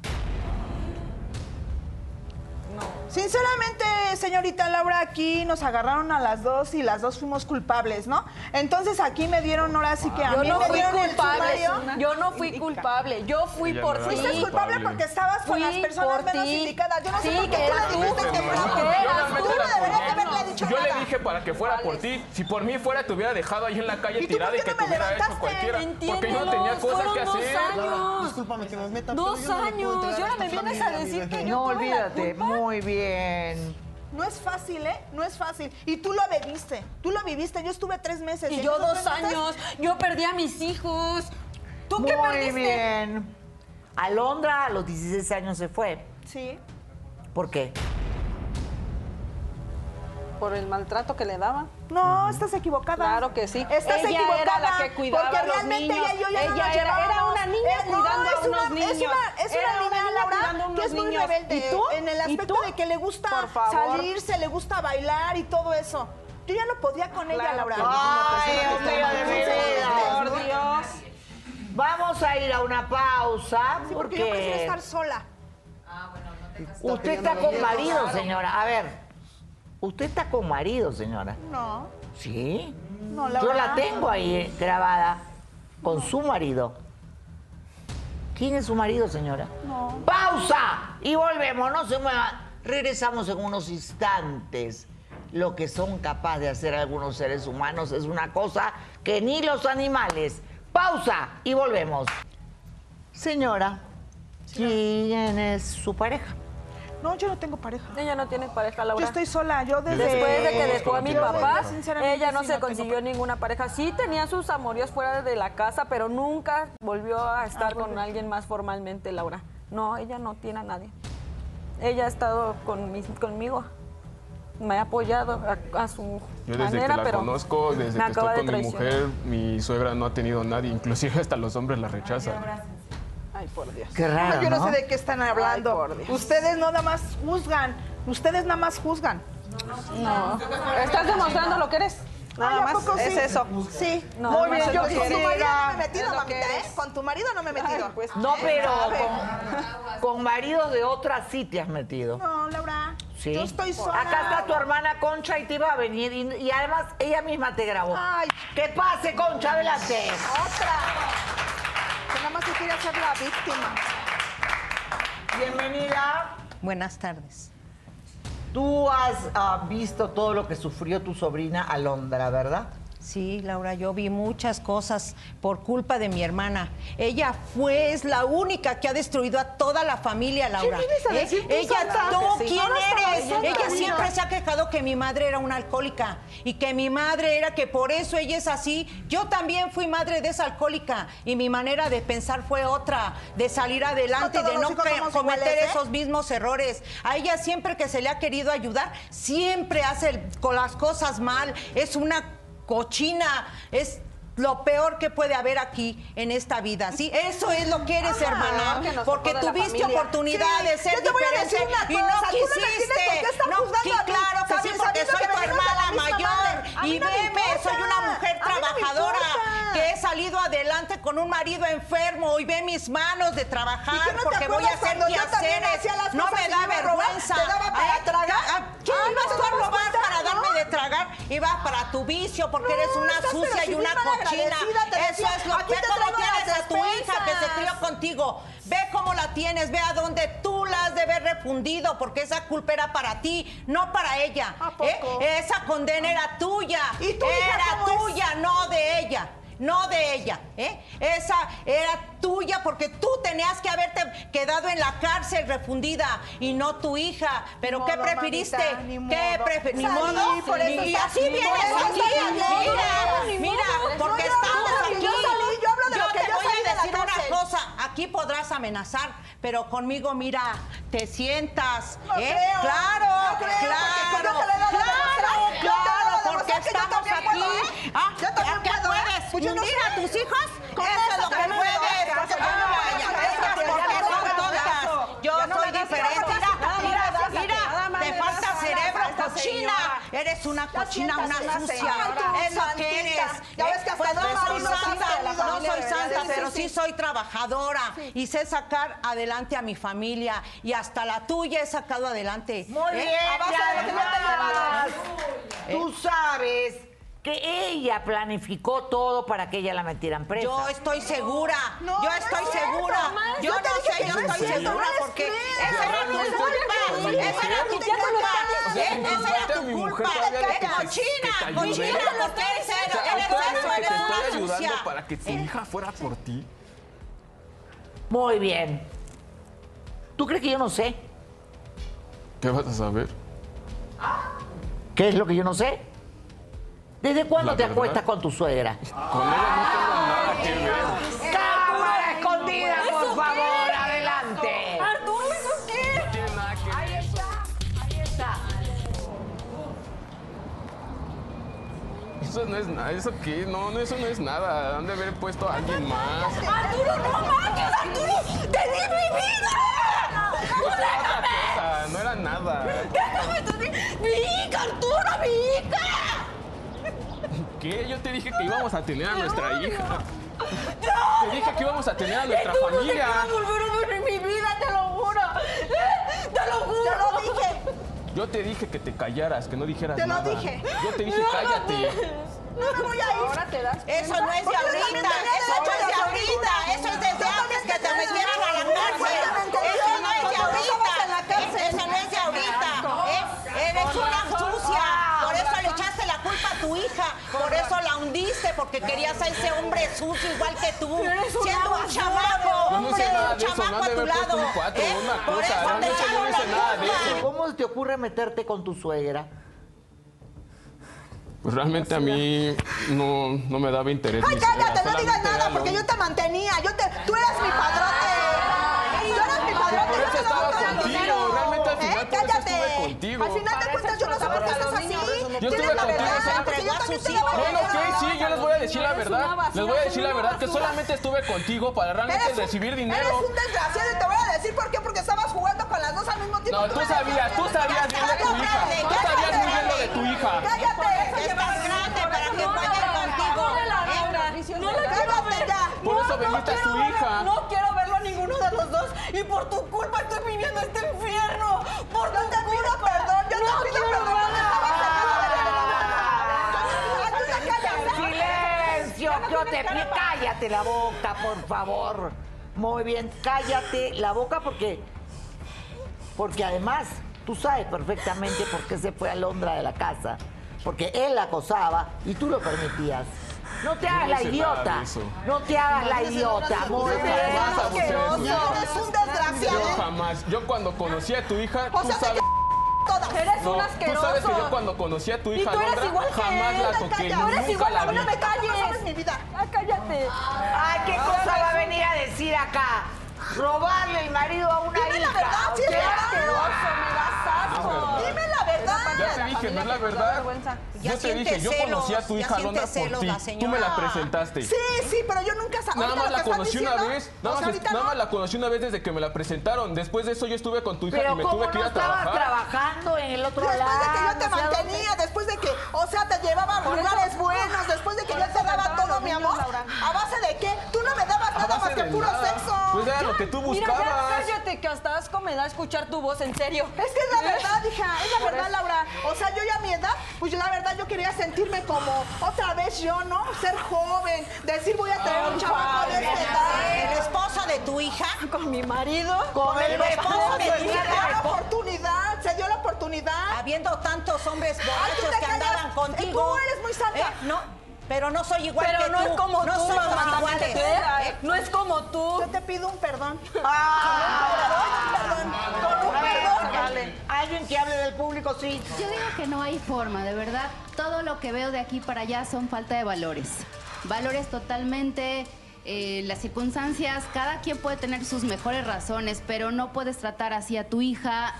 Sinceramente, señorita Laura, aquí nos agarraron a las dos y las dos fuimos culpables, ¿no? Entonces aquí me dieron ahora sí que a Yo mí no me fui dieron el culpable. sumario. Yo no fui culpable. Yo fui Ella por no ti. Fuiste culpable porque estabas con las personas por menos ti. indicadas. Yo no sé por qué que tú eras le tú. dijiste que Yo no. realmente Tú no deberías haberle dicho Yo le dije para que fuera por ti. Si por mí fuera, te hubiera dejado ahí en la calle ¿Y tú tirada por y qué que no te me hubiera hecho cualquiera. Porque yo no tenía cosas que hacer. años. Discúlpame que me meta, Dos no años. Y ahora me vienes a decir que No, yo la olvídate. Muy bien. No es fácil, ¿eh? No es fácil. Y tú lo viviste. Tú lo viviste. Yo estuve tres meses. Y yo dos meses- años. Yo perdí a mis hijos. ¿Tú qué Muy perdiste? bien. Alondra a los 16 años se fue. Sí. ¿Por qué? Por el maltrato que le daban. No, estás equivocada. Claro que sí. Estás Ella equivocada. era la que cuidaba porque a los realmente niños. ella y yo ya no Ella nos era- era una niña Eh, no, cuidando a es unos una, Es niños. una, es Era una una niña, niña Laura, cuidando a que es muy niños. rebelde. ¿Y tú? En el ¿Y aspecto de que le gusta salirse, le gusta bailar y todo eso. Yo ya no podía con ella, Claro Laura. que Ay, Una Dios persona mío, que de está mi vida. mal. Por Dios. Vamos a ir a una pausa Sí, porque yo prefiero estar sola. usted está con marido, señora. A ver, usted está con marido, señora. No, ¿Sí? no, Yo Laura. la tengo ahí eh, grabada con su marido. ¿Quién es su marido, señora? No. ¡Pausa! Y volvemos, no se mueva. Regresamos en unos instantes. Lo que son capaces de hacer algunos seres humanos es una cosa que ni los animales. Pausa y volvemos. Señora, ¿quién es su pareja? No, yo no tengo pareja. Ella no tiene pareja, Laura. Yo estoy sola. Yo desde... Después de que dejó a mi papá, ella no sí, se consiguió ninguna pareja. Sí tenía sus amoríos fuera de la casa, pero nunca volvió a estar con alguien más formalmente, Laura. No, ella no tiene a nadie. Ella ha estado con mis- conmigo. Me ha apoyado a, a su Yo desde manera, que la pero conozco, desde que estoy de con mi mujer, mi suegra no ha tenido nadie, inclusive hasta los hombres la rechazan. Ay, por Dios. Qué raro, Yo no, ¿no? sé de qué están hablando. Ay, por Dios. Ustedes no nada más juzgan. Ustedes nada más juzgan. No. Estás demostrando lo que eres. Nada Ay, ¿a más poco es sí? eso. Sí. No, Muy bien, yo lo que con tu marido no me he metido, mamita, ¿eh? Con tu marido no me he metido. Ay, pues, No, pero con, con maridos de otras sí te has metido. No, Laura. Sí. Yo estoy sola. Acá está tu hermana Concha y te iba a venir. Y, y además ella misma te grabó. Ay. Que pase, Concha, adelante. Otra. Nada más se quiere hacer la víctima. Bienvenida. Buenas tardes. Tú has ah, visto todo lo que sufrió tu sobrina Alondra, ¿verdad? Sí, Laura, yo vi muchas cosas por culpa de mi hermana. Ella fue, es la única que ha destruido a toda la familia, Laura. ¿Eh? vienes a decir tú, Ella, no. ¿quién No, eres? Ella siempre se ha quejado que mi madre era una alcohólica y que mi madre era que por eso ella es así. Yo también fui madre de esa alcohólica y mi manera de pensar fue otra, de salir adelante, No de no cometer iguales, ¿eh? esos mismos errores. A ella siempre que se le ha querido ayudar, siempre hace con las cosas mal. Es una cochina, es lo peor que puede haber aquí en esta vida, ¿sí? Eso es lo que eres, hermana, que porque tuviste oportunidad Sí, de ser yo te voy a diferente decir una y no cosa, tú no quisiste. no, juzgando sí, claro que sí, porque soy tu venimos de Y no veme, soy una mujer no trabajadora que he salido adelante con un marido enfermo y ve mis manos de trabajar ¿Y no porque voy a hacer quehaceres. No me y da robar? vergüenza. ¿Te daba para ¿Eh? tragar? Ah, ¿Qué Ah, ibas ¿no tú a robar para darme ¿No? de tragar? Iba para tu vicio porque eres una sucia y una cochina. Eso es lo aquí que cómo tienes a tu hija que se crió contigo. Ve cómo la tienes, ve a dónde tú la has de ver refundido, porque esa culpa era para ti, no para ella. ¿eh? Esa condena era tuya. ¿Y tu hija era es? tuya, no de ella. No de ella, ¿eh? Esa era tuya porque tú tenías que haberte quedado en la cárcel refundida y no tu hija. Pero Ni ¿qué modo, preferiste? mamita, ni ¿Qué preferiste? Ni modo. por eso y así vienes aquí. Mira, mira, porque yo estamos de aquí. yo yo hablo de lo que te yo voy salí de a la decir una cárcel. cosa. Aquí podrás amenazar, pero conmigo, mira, te sientas. No ¿eh? creo, Claro, no creo, claro, yo claro, yo claro, porque yo estamos aquí. ¿eh? Ah, Yo también ¿qué puedo, ¿eh? puedes? Pues yo no ¿Hundir a tus hijos? Con Eso es lo que hagas caso, Porque ya no vaya, porque son tontas. Yo soy diferente. Mira, mira, te falta cerebro, cochina. Eres una cochina, una sucia. Es lo que eres. Ya ves que hasta Pues no soy santa, no soy santa, pero sí. soy trabajadora y sé sacar adelante a mi familia y hasta la tuya he sacado adelante. Muy ¿eh? bien, A base ya de lo que yo te he además, llevado. Tú sabes que ella planificó todo para que ella la metieran presa. Yo estoy segura, No, yo no estoy es cierto, segura. mamá. Yo no sé, que yo no es estoy cierto, segura no porque esa era tu No, culpa, no, esa era tu no, no, culpa, esa era tu culpa. que Cochina, que cochina, porque eres, O sea, eres eso, que te eres una ayudando sucia. para que tu hija fuera por ti. Muy bien. ¿Tú crees que yo no sé? ¿Qué vas a saber? ¿Qué es lo que yo no sé? ¿Desde cuándo La te verdad. acuestas con tu suegra? Con ella no tengo nada que ver. ¡Cámara escondida, por ¿Eso favor! ¡Adelante! Arturo, ¿eso qué? Ahí está, ahí está. Eso no es nada. ¿Eso qué? No, no, eso no es nada. Han de haber puesto a alguien más. Arturo, no manches, Arturo. ¡Te di mi vida! No era nada. Déjame, mi hija, Arturo, mi hija. ¿Qué? Yo te dije que íbamos a tener a nuestra hija. No. Te dije que íbamos a tener a nuestra Tú no te familia. quiero volver a ver en mi vida, te lo juro. Te lo juro. Te lo dije. Yo te dije que te callaras, que no dijeras Te lo nada. dije. Yo te dije cállate. No me voy a ir. Ahora te das Eso no es de ahorita, eso no es de ahorita, eso es desde antes que te metieran a la cárcel. Eso no es de ahorita, eso no es de ahorita. ¿eh? Eres una sucia, por eso le echaste la culpa a tu hija, por eso la hundiste, porque querías a ese hombre sucio igual que tú, siendo un chamaco, siendo un chamaco a tu lado. ¿Cómo te ocurre meterte con tu suegra? Pues realmente a mí no, no me daba interés. Ay, cállate, no digas nada era porque yo te mantenía. Yo te, tú eras mi padrote. Tú eras mi padrote. Yo te daba todo el contigo, dinero. realmente al final ¿Eh? Cállate. Al final por qué estás así. Yo estuve contigo, Bueno, ok, sí, yo les voy a decir la Eres verdad. Les voy a eres decir la verdad que solamente estuve contigo para realmente Eres recibir Eres dinero. un desgraciado y te voy a decir por qué, porque estabas jugando con las dos al mismo tiempo. No, tú sabías, tú sabías bien de tu hija. Tú sabías muy bien lo de tu hija. Cállate. Estás grande para que vayan contigo. No la quiero Cállate ver. ya. Por eso vendiste a su hija. No quiero verlo a ninguno de los dos. Y por tu culpa estoy viviendo este infierno. Por tu te pido perdón, yo no te pido quiero perdón. Cállate la boca, por favor. Muy bien, cállate la boca porque. Porque además, tú sabes perfectamente por qué se fue a Londra de la casa. Porque él la acosaba y tú lo permitías. No te hagas no la idiota. No te hagas la idiota. Muy bien. eres un desgraciado. Yo jamás. Yo cuando conocí a tu hija, O tú sea, sabes. Todas. Eres No, un tú asqueroso. sabes que yo cuando conocí a tu Y hija tú eres Londra, igual que jamás él, la toqué. Tú eres nunca igual, la vi. no me calles. sabes mi vida. Ah, cállate. Ay, ¿qué cosa va a venir a decir acá? Robarle el marido a una Dime hija. la verdad, si ¿o es qué? asqueroso, me das asco. Dime la verdad. Ya te dije, no es la verdad yo te dije, celos, yo conocí a tu hija Londra por ti. Tú me la presentaste. Sí, sí, pero yo nunca sabía. Nada más la conocí una vez. Nada, más, la conocí una vez desde que me la presentaron. Después de eso yo estuve con tu hija pero y me tuve no que ir a trabajar. Pero trabajando en el otro lado. Después de que yo te mantenía, después de que, o sea, te llevaba a buenos, después de que yo te daba todo, mi amor. ¿A base de qué? Tú no me dabas nada más que puro sexo. Pues era lo que tú buscabas. Cállate, que hasta asco me da escuchar tu voz, en serio. Es que es la ¿Eh? verdad, hija, es la verdad, Laura. O sea, yo ya a mi edad, pues la verdad yo quería sentirme como otra vez yo, ¿no? Ser joven, decir voy a tener un chamaco de esta edad. ¿El esposo de tu hija? Con mi marido. Con el esposo de tu hija. Se dio la oportunidad, se dio la oportunidad. Habiendo tantos hombres borrachos que callas. andaban contigo. Tú eres muy santa. ¿Eh? No, pero no soy igual Pero que no tú. es como no tú, somos mamá, iguales. ¿eh? ¿eh? No es como tú. Yo te pido un perdón. A Alguien que hable del público, sí. Yo digo que no hay forma, de verdad. Todo lo que veo de aquí para allá son falta de valores. Valores totalmente, eh, las circunstancias, cada quien puede tener sus mejores razones, pero no puedes tratar así a tu hija,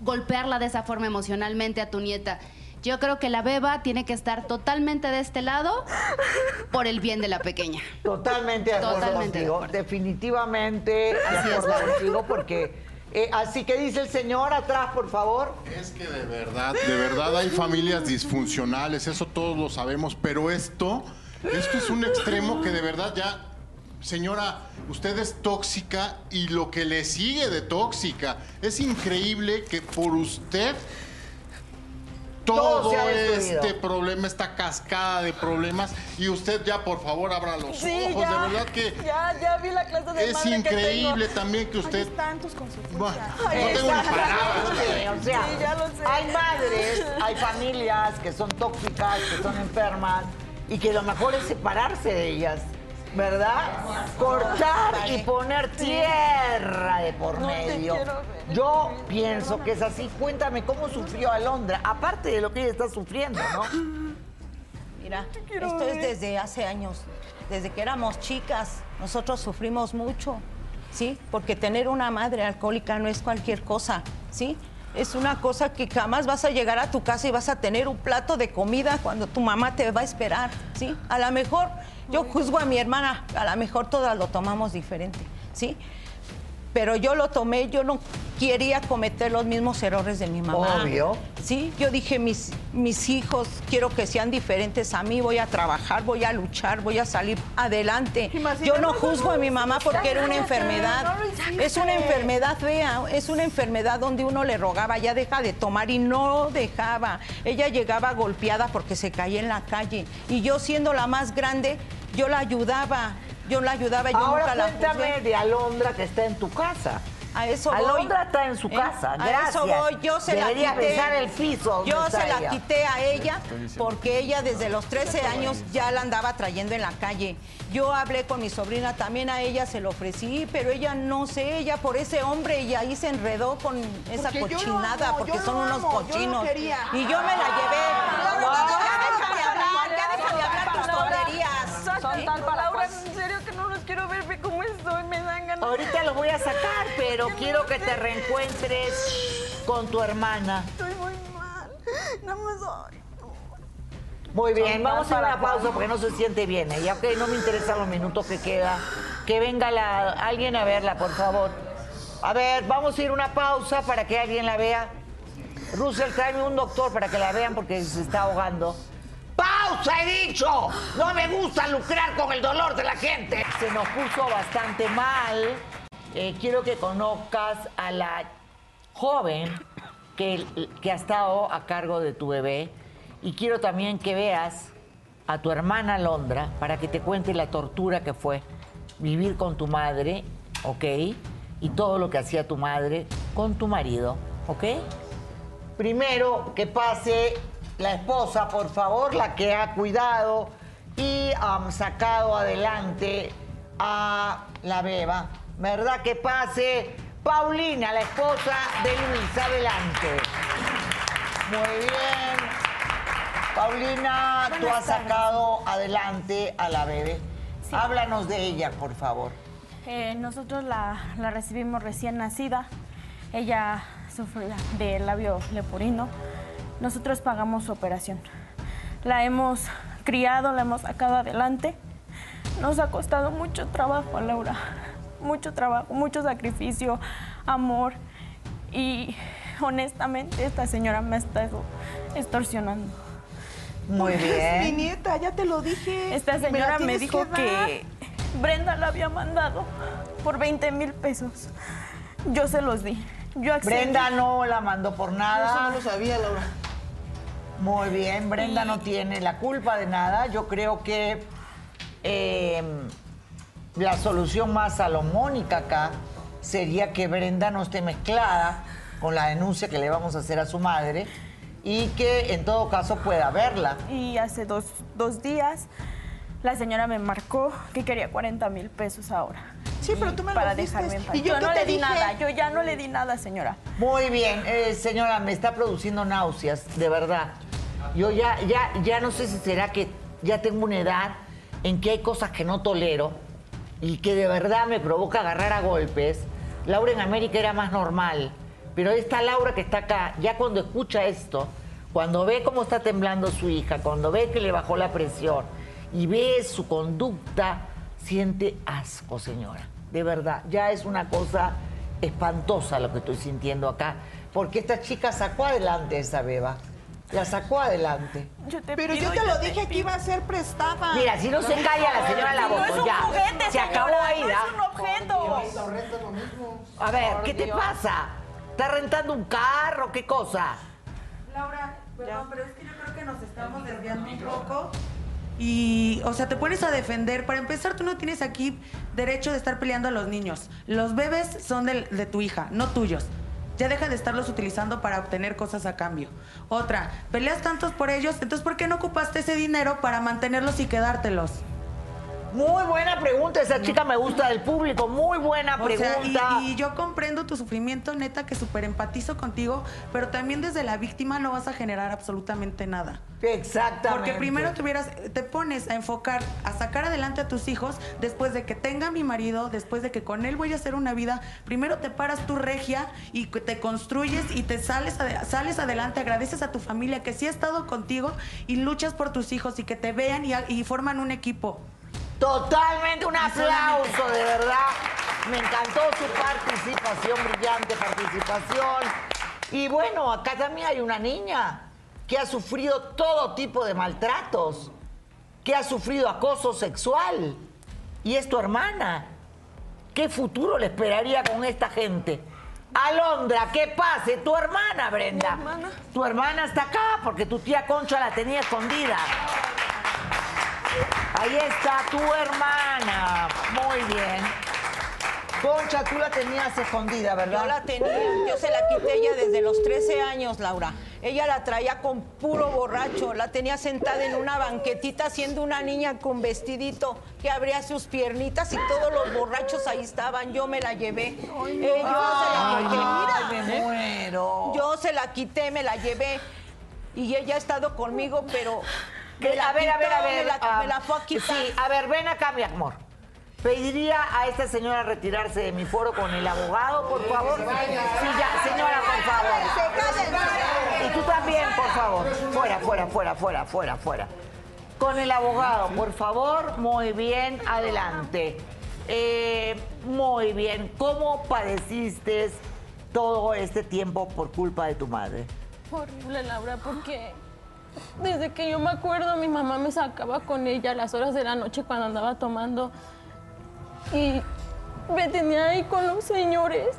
golpearla de esa forma emocionalmente a tu nieta. Yo creo que la beba tiene que estar totalmente de este lado por el bien de la pequeña. Totalmente de acuerdo Totalmente de contigo. Definitivamente de Así es, acuerdo Laura. contigo porque... eh, así que dice el señor atrás, por favor. Es que de verdad, de verdad hay familias disfuncionales, eso todos lo sabemos, pero esto, esto es un extremo que de verdad ya, señora, usted es tóxica y lo que le sigue de tóxica. Es increíble que por usted Todo este problema, esta cascada de problemas, y usted ya por favor abra los Sí, ojos, ya. de verdad que Ya, ya vi la clase de es que increíble tengo. también que usted... están tus consecuencias. Bueno, no tengo ni palabras. Exactamente, O sea, Sí, ya lo sé. hay madres, hay familias que son tóxicas, que son enfermas y que lo mejor es separarse de ellas, ¿verdad? Cortar y poner tierra de por medio. Yo pienso que es así. Cuéntame cómo sufrió Alondra, aparte de lo que ella está sufriendo, ¿no? Mira, esto es desde hace años, desde que éramos chicas. Nosotros sufrimos mucho, ¿sí? Porque tener una madre alcohólica no es cualquier cosa, ¿sí? Es una cosa que jamás vas a llegar a tu casa y vas a tener un plato de comida cuando tu mamá te va a esperar, ¿sí? A lo mejor, yo juzgo a mi hermana, a lo mejor todas lo tomamos diferente, ¿sí? Pero yo lo tomé, yo no quería cometer los mismos errores de mi mamá. Obvio. Sí, yo dije, mis, mis hijos quiero que sean diferentes a mí, voy a trabajar, voy a luchar, voy a salir adelante. Yo no juzgo a mi mamá porque era una enfermedad. Es una enfermedad fea, es una enfermedad donde uno le rogaba, ya deja de tomar y no dejaba. Ella llegaba golpeada porque se caía en la calle. Y yo siendo la más grande, yo la ayudaba. Yo la ayudaba, yo Ahora nunca la cuéntame de Alondra que está en tu casa. A eso voy. Alondra está en su ¿Eh? casa, A gracias. eso voy, yo se la quité. besar el piso Yo se la ella. quité a ella porque ella desde los 13 años ya la andaba trayendo en la calle. Yo hablé con mi sobrina, también a ella se lo ofrecí, pero ella no sé, ella por ese hombre y ahí se enredó con esa Porque cochinada amo, porque son unos yo cochinos. Y yo me la llevé. No, ya deja de hablar, ya deja de hablar tus tonterías. Son ¿sí? tal Laura, en serio que no los quiero ver, ve cómo estoy, me dan ganas. Ahorita lo voy a sacar, pero quiero que te reencuentres con tu hermana. Estoy muy mal. No me soy. Muy bien, vamos a para una pausa porque no se siente bien. ella. ok, no me interesan los minutos que queda. Que venga la, alguien a verla, por favor. A ver, vamos a ir a una pausa para que alguien la vea. Russell, tráeme un doctor para que la vean porque se está ahogando. ¡Pausa, he dicho! No me gusta lucrar con el dolor de la gente. Se nos puso bastante mal. Eh, quiero que conozcas a la joven que, que ha estado a cargo de tu bebé. Y quiero también que veas a tu hermana Londra para que te cuente la tortura que fue vivir con tu madre, ¿ok? Y todo lo que hacía tu madre con tu marido, ¿ok? Primero que pase la esposa, por favor, la que ha cuidado y ha sacado adelante a la beba. ¿Verdad? Que pase Paulina, la esposa de Luis. Adelante. Muy bien. Paulina, tú has tardes. sacado adelante a la bebé. Háblanos de ella, por favor. Eh, nosotros la, la recibimos recién nacida. Ella sufría de labio leporino. Nosotros pagamos su operación. La hemos criado, la hemos sacado adelante. Nos ha costado mucho trabajo, Laura. Mucho trabajo, mucho sacrificio, amor. Y honestamente esta señora me está extorsionando. Muy Es mi nieta, ya te lo dije. Esta señora me dijo que Brenda la había mandado por 20 mil pesos. Yo se los di. Yo accedí. Brenda no la mandó por nada. Eso no lo sabía, Laura. Muy bien, Brenda no tiene la culpa de nada. Yo creo que eh, la solución más salomónica acá sería que Brenda no esté mezclada con la denuncia que le vamos a hacer a su madre y que en todo caso pueda verla. Y hace dos, dos días la señora me marcó que quería 40 mil pesos ahora. Sí, pero tú me Para diste. dejarme en paz. ¿Y yo no le di dije? nada, yo ya no le di nada, señora. Muy bien, eh, señora, me está produciendo náuseas, de verdad. Yo ya, ya, ya no sé si será que ya tengo una edad en que hay cosas que no tolero y que de verdad me provoca agarrar a golpes. Laura en América era más normal, pero esta Laura que está acá, ya cuando escucha esto, cuando ve cómo está temblando su hija, cuando ve que le bajó la presión y ve su conducta, siente asco, señora. De verdad, ya es una cosa espantosa lo que estoy sintiendo acá, porque esta chica sacó adelante esa beba. La sacó adelante. Pero yo te lo dije que iba a ser prestada. Mira, si no se calla la señora la No es un ya. juguete, se señora, acabó ahí, no ¿da? es un objeto. A ver, Por ¿qué te pasa? ¿Estás rentando un carro? ¿Qué cosa? Laura, perdón, pero es que yo creo que nos estamos desviando un poco. Y, o sea, te pones a defender. Para empezar, tú no tienes aquí derecho de estar peleando a los niños. Los bebés son del- de, tu hija, no tuyos. Ya deja de estarlos utilizando para obtener cosas a cambio. Otra, peleas tantos por ellos, entonces ¿por qué no ocupaste ese dinero para mantenerlos y quedártelos? Muy buena pregunta, esa chica me gusta del público, muy buena O sea, pregunta. y, y yo comprendo tu sufrimiento, neta, que súper empatizo contigo, pero también desde la víctima no vas a generar absolutamente nada. Exactamente. Porque primero te, hubieras- te pones a enfocar, a sacar adelante a tus hijos después de que tenga mi marido, después de que con él voy a hacer una vida. Primero te paras tu regia y te construyes y te sales, sales adelante, agradeces a tu familia que sí ha estado contigo y luchas por tus hijos y que te vean y, y forman un equipo. Totalmente un aplauso, de verdad. Me encantó su participación, brillante participación. Y bueno, acá también hay una niña que ha sufrido todo tipo de maltratos, que ha sufrido acoso sexual. Y es tu hermana. ¿Qué futuro le esperaría con esta gente? Alondra, ¿qué pase? Tu hermana, Brenda. Tu hermana está acá porque tu tía Concha la tenía escondida. Ahí está tu hermana. Muy bien. Concha, tú la tenías escondida, ¿verdad? Yo la tenía, yo se la quité ella desde los 13 años, Laura. Ella la traía con puro borracho, la tenía sentada en una banquetita siendo una niña con vestidito que abría sus piernitas y todos los borrachos ahí estaban. Yo me la llevé. Eh, yo se la Ay, quité, ay, mira. me muero. Yo se la quité, me la llevé y ella ha estado conmigo, pero me la a ver, a ver, a ver. me la, ah, me la fue a quitar. Sí, a ver, ven acá, mi amor. Pediría a esta señora retirarse de mi foro con el abogado, por favor. Sí, ya, señora, por favor. Y tú también, por favor. Fuera, fuera, fuera, fuera, fuera, fuera. Con el abogado, por favor. Muy bien, adelante. Eh, muy bien. ¿Cómo padeciste todo este tiempo por culpa de tu madre? Horrible, Laura, porque desde que yo me acuerdo, mi mamá me sacaba con ella a las horas de la noche cuando andaba tomando y me tenía ahí con los señores.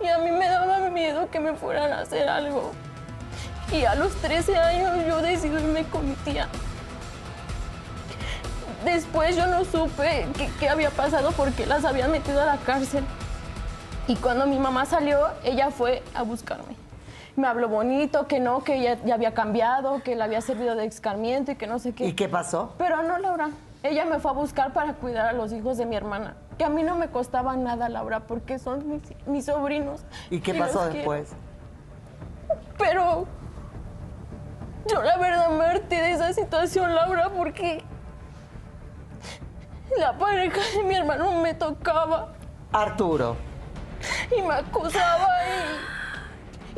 Y a mí me daba miedo que me fueran a hacer algo. Y a los 13 años yo decidí irme con mi tía. Después yo no supe qué, había pasado porque las habían metido a la cárcel. Y cuando mi mamá salió, ella fue a buscarme. Me habló bonito, que no, que ella ya había cambiado, que le había servido de escarmiento y que no sé qué. ¿Y qué pasó? Pero no, Laura. Ella me fue a buscar para cuidar a los hijos de mi hermana. Que a mí no me costaba nada, Laura, porque son mis, mis sobrinos. ¿Y qué pasó quiero. después? Pero yo la verdad me harté de esa situación, Laura, porque la pareja de mi hermano me tocaba Arturo. y me acusaba y,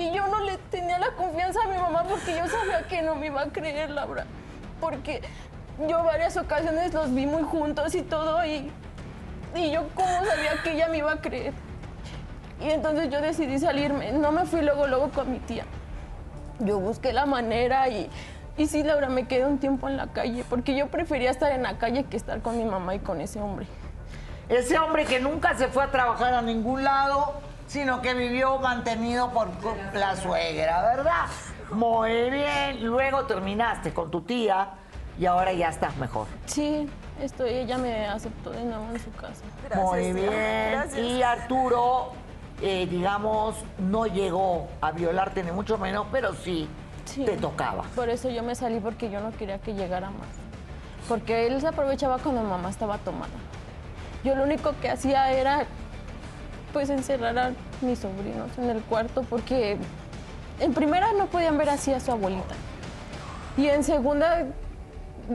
y yo no le tenía la confianza a mi mamá porque yo sabía que no me iba a creer, Laura. Porque yo varias ocasiones los vi muy juntos y todo y, y yo cómo sabía que ella me iba a creer. Y entonces yo decidí salirme. No me fui luego, luego con mi tía. Yo busqué la manera y, y sí, Laura, me quedé un tiempo en la calle porque yo prefería estar en la calle que estar con mi mamá y con ese hombre. Ese hombre que nunca se fue a trabajar a ningún lado, sino que vivió mantenido por la suegra, ¿verdad? Muy bien. Luego terminaste con tu tía y ahora ya estás mejor. Sí, estoy, ella me aceptó de nuevo en su casa. Muy bien. Y Arturo, eh, digamos, no llegó a violarte ni mucho menos, pero sí, Sí. te tocaba. Por eso yo me salí porque yo no quería que llegara más. Porque él se aprovechaba cuando mamá estaba tomada. Yo lo único que hacía era pues encerrar a mis sobrinos en el cuarto porque en primera no podían ver así a su abuelita. Y en segunda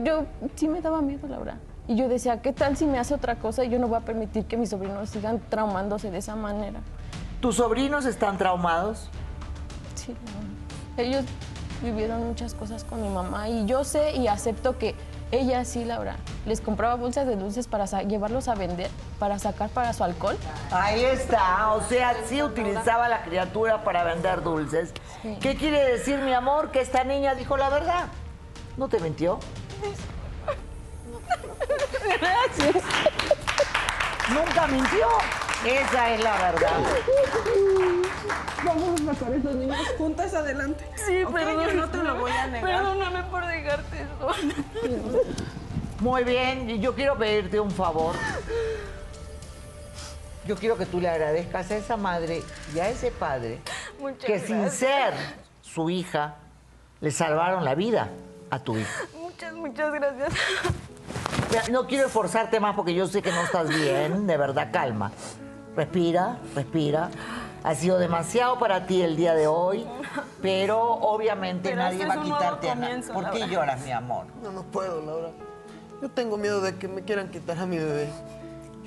yo sí me daba miedo, la verdad. Y yo decía, ¿qué tal si me hace otra cosa y yo no voy a permitir que mis sobrinos sigan traumándose de esa manera? ¿Tus sobrinos están traumados? Sí, no. ellos vivieron muchas cosas con mi mamá y yo sé y acepto que ella sí, Laura, les compraba bolsas de dulces para llevarlos a vender, para sacar para su alcohol. Ahí está, o sea, sí utilizaba a la criatura para vender dulces. Sí. ¿Qué quiere decir, mi amor? Que esta niña dijo la verdad. ¿No te mintió? Gracias. *laughs* Nunca mintió. Esa es la verdad. Vamos a sacar esos niños juntas adelante. Sí, Ok, perdón. Yo no te lo voy a negar. Perdóname por dejarte eso. Muy bien, y yo quiero pedirte un favor. Yo quiero que tú le agradezcas a esa madre y a ese padre Muchas que sin ser su hija le salvaron la vida a tu hija. Muchas, muchas gracias. No quiero esforzarte más porque yo sé que no estás bien, de verdad, calma. Respira, respira. Ha sido demasiado para ti el día de hoy, pero obviamente Pero nadie este va a quitarte comienzo, ¿Por qué Laura. lloras, mi amor? No, no puedo, Laura. Yo tengo miedo de que me quieran quitar a mi bebé.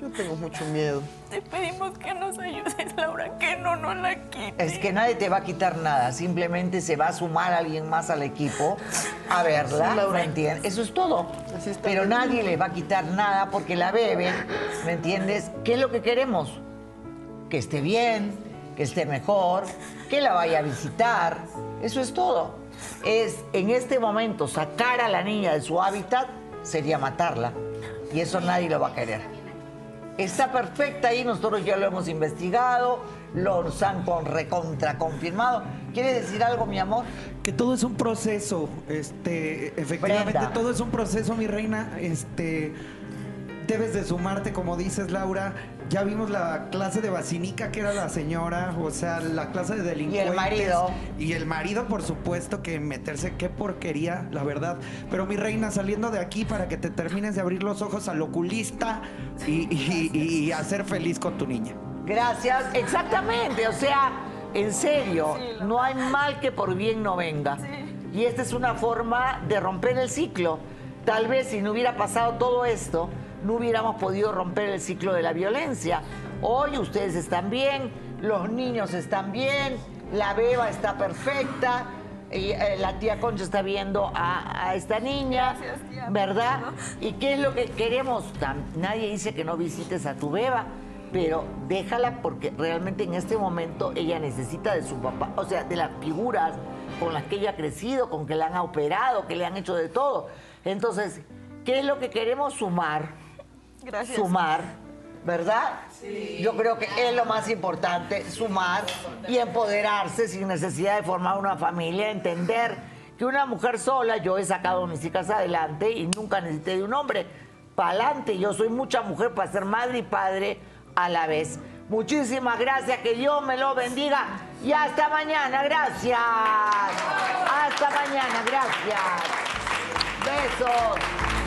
Yo tengo mucho miedo. Te pedimos que nos ayudes, Laura, que no nos la quites. Es que nadie te va a quitar nada, simplemente se va a sumar alguien más al equipo a verla, Sí, Laura. ¿me entiendes? Eso es todo. Pero nadie le va a quitar nada porque la bebe, ¿me entiendes? ¿Qué es lo que queremos? Que esté bien, que esté mejor, que la vaya a visitar. Eso es todo. Es en este momento sacar a la niña de su hábitat sería matarla. Y eso nadie lo va a querer. Está perfecta ahí, nosotros ya lo hemos investigado, los han con recontra confirmado. ¿Quieres decir algo, mi amor? Que todo es un proceso, este, efectivamente Brenda. todo es un proceso, mi reina, este, debes de sumarte, como dices, Laura. Ya vimos la clase de basinica que era la señora, o sea, la clase de delincuentes. marido. Y el marido, por supuesto, que meterse, qué porquería, la verdad. Pero mi reina, saliendo de aquí para que te termines de abrir los ojos al oculista y, y- y- y hacer feliz con tu niña. Gracias, exactamente. O sea, en serio, no hay mal que por bien no venga. Y esta es una forma de romper el ciclo. Tal vez si no hubiera pasado todo esto, no hubiéramos podido romper el ciclo de la violencia. Hoy ustedes están bien, los niños están bien, la beba está perfecta. y, eh, la tía Concha está viendo a, a esta niña, ¿verdad? ¿Y qué es lo que queremos? Nadie dice que no visites a tu beba, pero déjala porque realmente en este momento ella necesita de su papá, o sea, de las figuras con las que ella ha crecido, con que la han operado, que le han hecho de todo. Entonces, ¿qué es lo que queremos sumar? Gracias. Sumar, ¿verdad? Yo creo que es lo más importante, sumar y empoderarse sin necesidad de formar una familia, entender que una mujer sola, yo he sacado a mis hijas adelante y nunca necesité de un hombre. Para adelante, yo soy mucha mujer para ser madre y padre a la vez. Muchísimas gracias, que Dios me lo bendiga y hasta mañana, gracias. Hasta mañana, gracias. Besos.